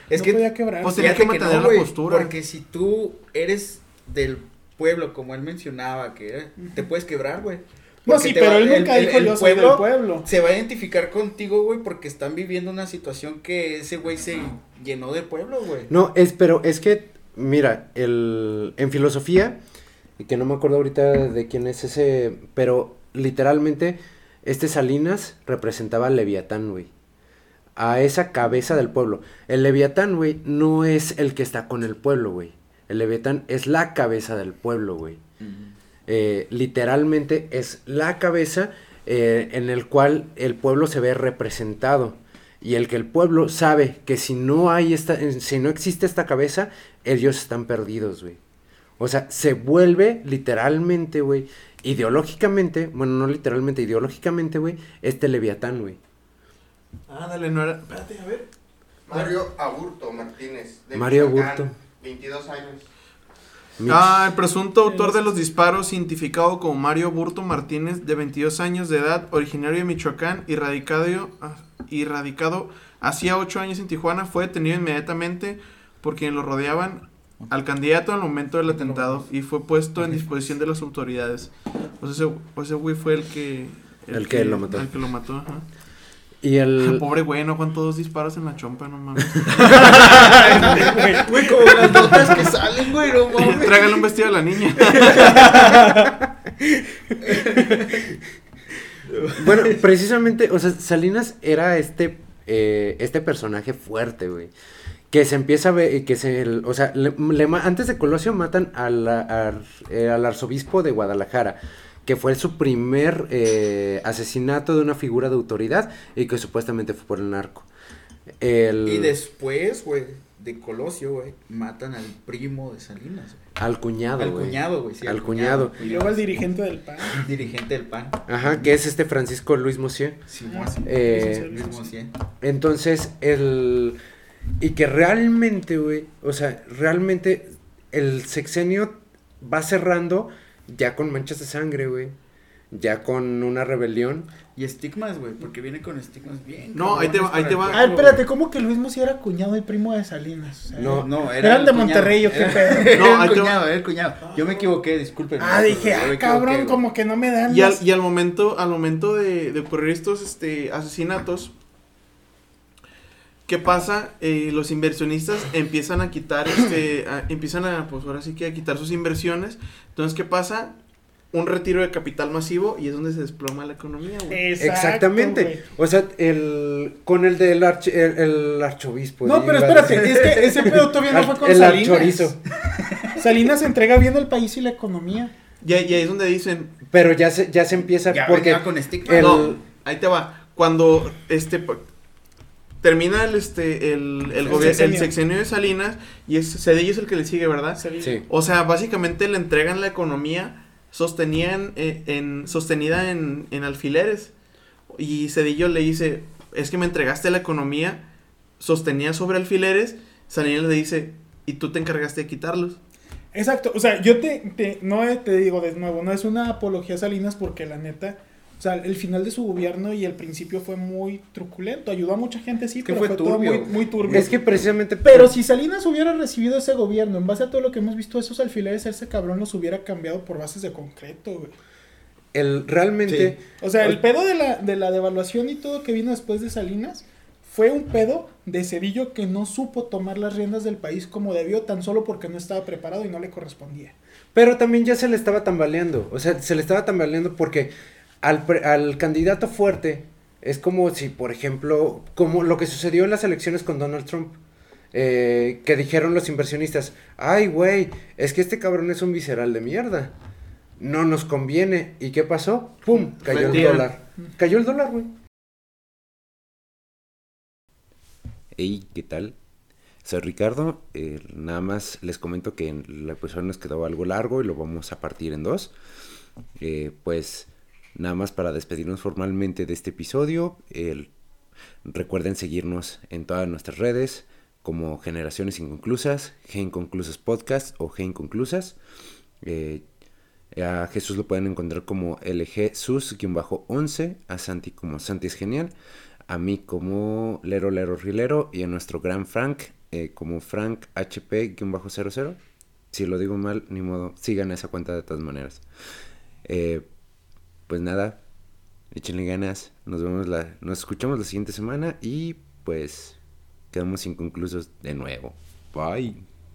Es no que podía quebrarse. Pues tenía que mantener la postura. Porque si tú eres del pueblo, como él mencionaba, que te puedes quebrar, güey. no, sí, pero va- él nunca el- dijo el yo soy del pueblo. Se va a identificar contigo, güey, porque están viviendo una situación que ese güey se llenó de pueblo, güey. No, es, pero es que, mira, el, en filosofía, y que no me acuerdo ahorita de quién es ese, pero literalmente este Salinas representaba al Leviatán, güey. A esa cabeza del pueblo. El Leviatán, güey, no es el que está con el pueblo, güey. El Leviatán es la cabeza del pueblo, güey. Eh, literalmente es la cabeza eh, en el cual el pueblo se ve representado. Y el que el pueblo sabe que si no hay esta, eh, si no existe esta cabeza, ellos están perdidos, güey. O sea, se vuelve literalmente, güey, ideológicamente, bueno, no literalmente, ideológicamente, güey, este Leviatán, güey. Ah, dale, no era. Espérate, a ver. Mario Aburto Martínez. de Mario Michoacán, Aburto. 22 años. Ah, el presunto autor de los disparos, identificado como Mario Burto Martínez, de 22 años de edad, originario de Michoacán y radicado, ah, y radicado hacía 8 años en Tijuana, fue detenido inmediatamente por quienes lo rodeaban al candidato al momento del atentado y fue puesto en disposición de las autoridades. Pues ese, pues ese güey fue el que... El que lo mató. El que lo mató, ajá. Y el... [laughs] Pobre güey, no aguantó dos disparos en la chompa, no mames. [laughs] Güey, como las notas que salen, güey, no [laughs] mames. Trágale un vestido a la niña. Bueno, precisamente, o sea, Salinas era este, eh, este personaje fuerte, güey. Que se empieza a ver, que se, o sea, le- le antes de Colosio matan al, eh, al arzobispo de Guadalajara, que fue su primer eh, asesinato de una figura de autoridad y que supuestamente fue por el narco. El, Y después, güey, de Colosio, güey, matan al primo de Salinas, güey. al cuñado, Al güey. cuñado, güey, sí. Al cuñado. Y luego el dirigente del PAN. Dirigente del PAN. Ajá, que es este Francisco Luis Mosier. Simón. Ah, sí. Eh, Luis. Entonces, el... Y que realmente, güey, o sea, realmente el sexenio va cerrando ya con manchas de sangre, güey. Ya con una rebelión. Y estigmas, güey, porque viene con estigmas bien. No, ahí te va- ahí te va. Ah, espérate. ¿cómo que Luis Mossi era cuñado y primo de Salinas? O sea, No, No, era Eran el de cuñado. Monterrey, ¿o qué Era- pedo? [laughs] No, ahí el cuñado, era el cuñado. Yo me equivoqué, disculpen. Ah, dije, ah, cabrón, como que no me dan Y al, y al momento, al momento de, de ocurrir estos este, asesinatos, ¿qué pasa? Eh, los inversionistas empiezan a quitar, este, a- empiezan a, pues ahora sí que a quitar sus inversiones. Entonces, ¿qué pasa? Un retiro de capital masivo y es donde se desploma la economía, güey. Exacto, Exactamente. güey. O sea, el... Con el del arch- el, el arzobispo. No, pero espérate, es que ese pedo todavía no fue con el Salinas. chorizo. Salinas entrega bien el país y la economía. Y, ahí- y ahí es donde dicen, Pero ya se, ya se empieza Ya porque... con el- no, ahí te va. Cuando este termina el este el, el, El gobier- el sexenio. sexenio de Salinas y es Cedillo es el que le sigue, ¿verdad? Sí. O sea, básicamente le entregan la economía sostenían en, en- sostenida en, en alfileres. Y Cedillo le dice, es que me entregaste la economía sostenida sobre alfileres. Salinas le dice, y tú te encargaste de quitarlos. Exacto, o sea, yo te, te- no eh, te digo de nuevo, no es una apología a Salinas porque la neta, o sea, el final de su gobierno y el principio fue muy truculento, ayudó a mucha gente, sí, que pero fue fue, todo muy, muy turbio. Es que precisamente... Pero si Salinas hubiera recibido ese gobierno, en base a todo lo que hemos visto, esos alfileres, ese cabrón los hubiera cambiado por bases de concreto, güey. El, realmente... O sea, el pedo de la, de la devaluación y todo que vino después de Salinas fue un pedo de Cedillo que no supo tomar las riendas del país como debió, tan solo porque no estaba preparado y no le correspondía. Pero también ya se le estaba tambaleando. O sea, se le estaba tambaleando porque al, pre- al candidato fuerte es como si, por ejemplo, como lo que sucedió en las elecciones con Donald Trump. eh, que dijeron los inversionistas, ay, güey, es que este cabrón es un visceral de mierda. No nos conviene. ¿Y qué pasó? ¡Pum! Cayó el dólar. Cayó el dólar, güey. Hey, ¿qué tal? Soy Ricardo. eh, nada más les comento que el episodio nos quedó algo largo y lo vamos a partir en dos. Eh, pues nada más para despedirnos formalmente de este episodio. recuerden seguirnos en todas nuestras redes como Generaciones Inconclusas, G Podcast o G Inconclusas. Eh, a Jesús lo pueden encontrar como LGSUS-11, a Santi como Santi es genial, a mí como Lero Lero Rilero y a nuestro gran Frank eh, como Frank HP-00. Si lo digo mal, ni modo, sigan esa cuenta de todas maneras. Eh, pues nada, échenle ganas, nos vemos la, nos escuchamos la siguiente semana y pues quedamos inconclusos de nuevo. Bye.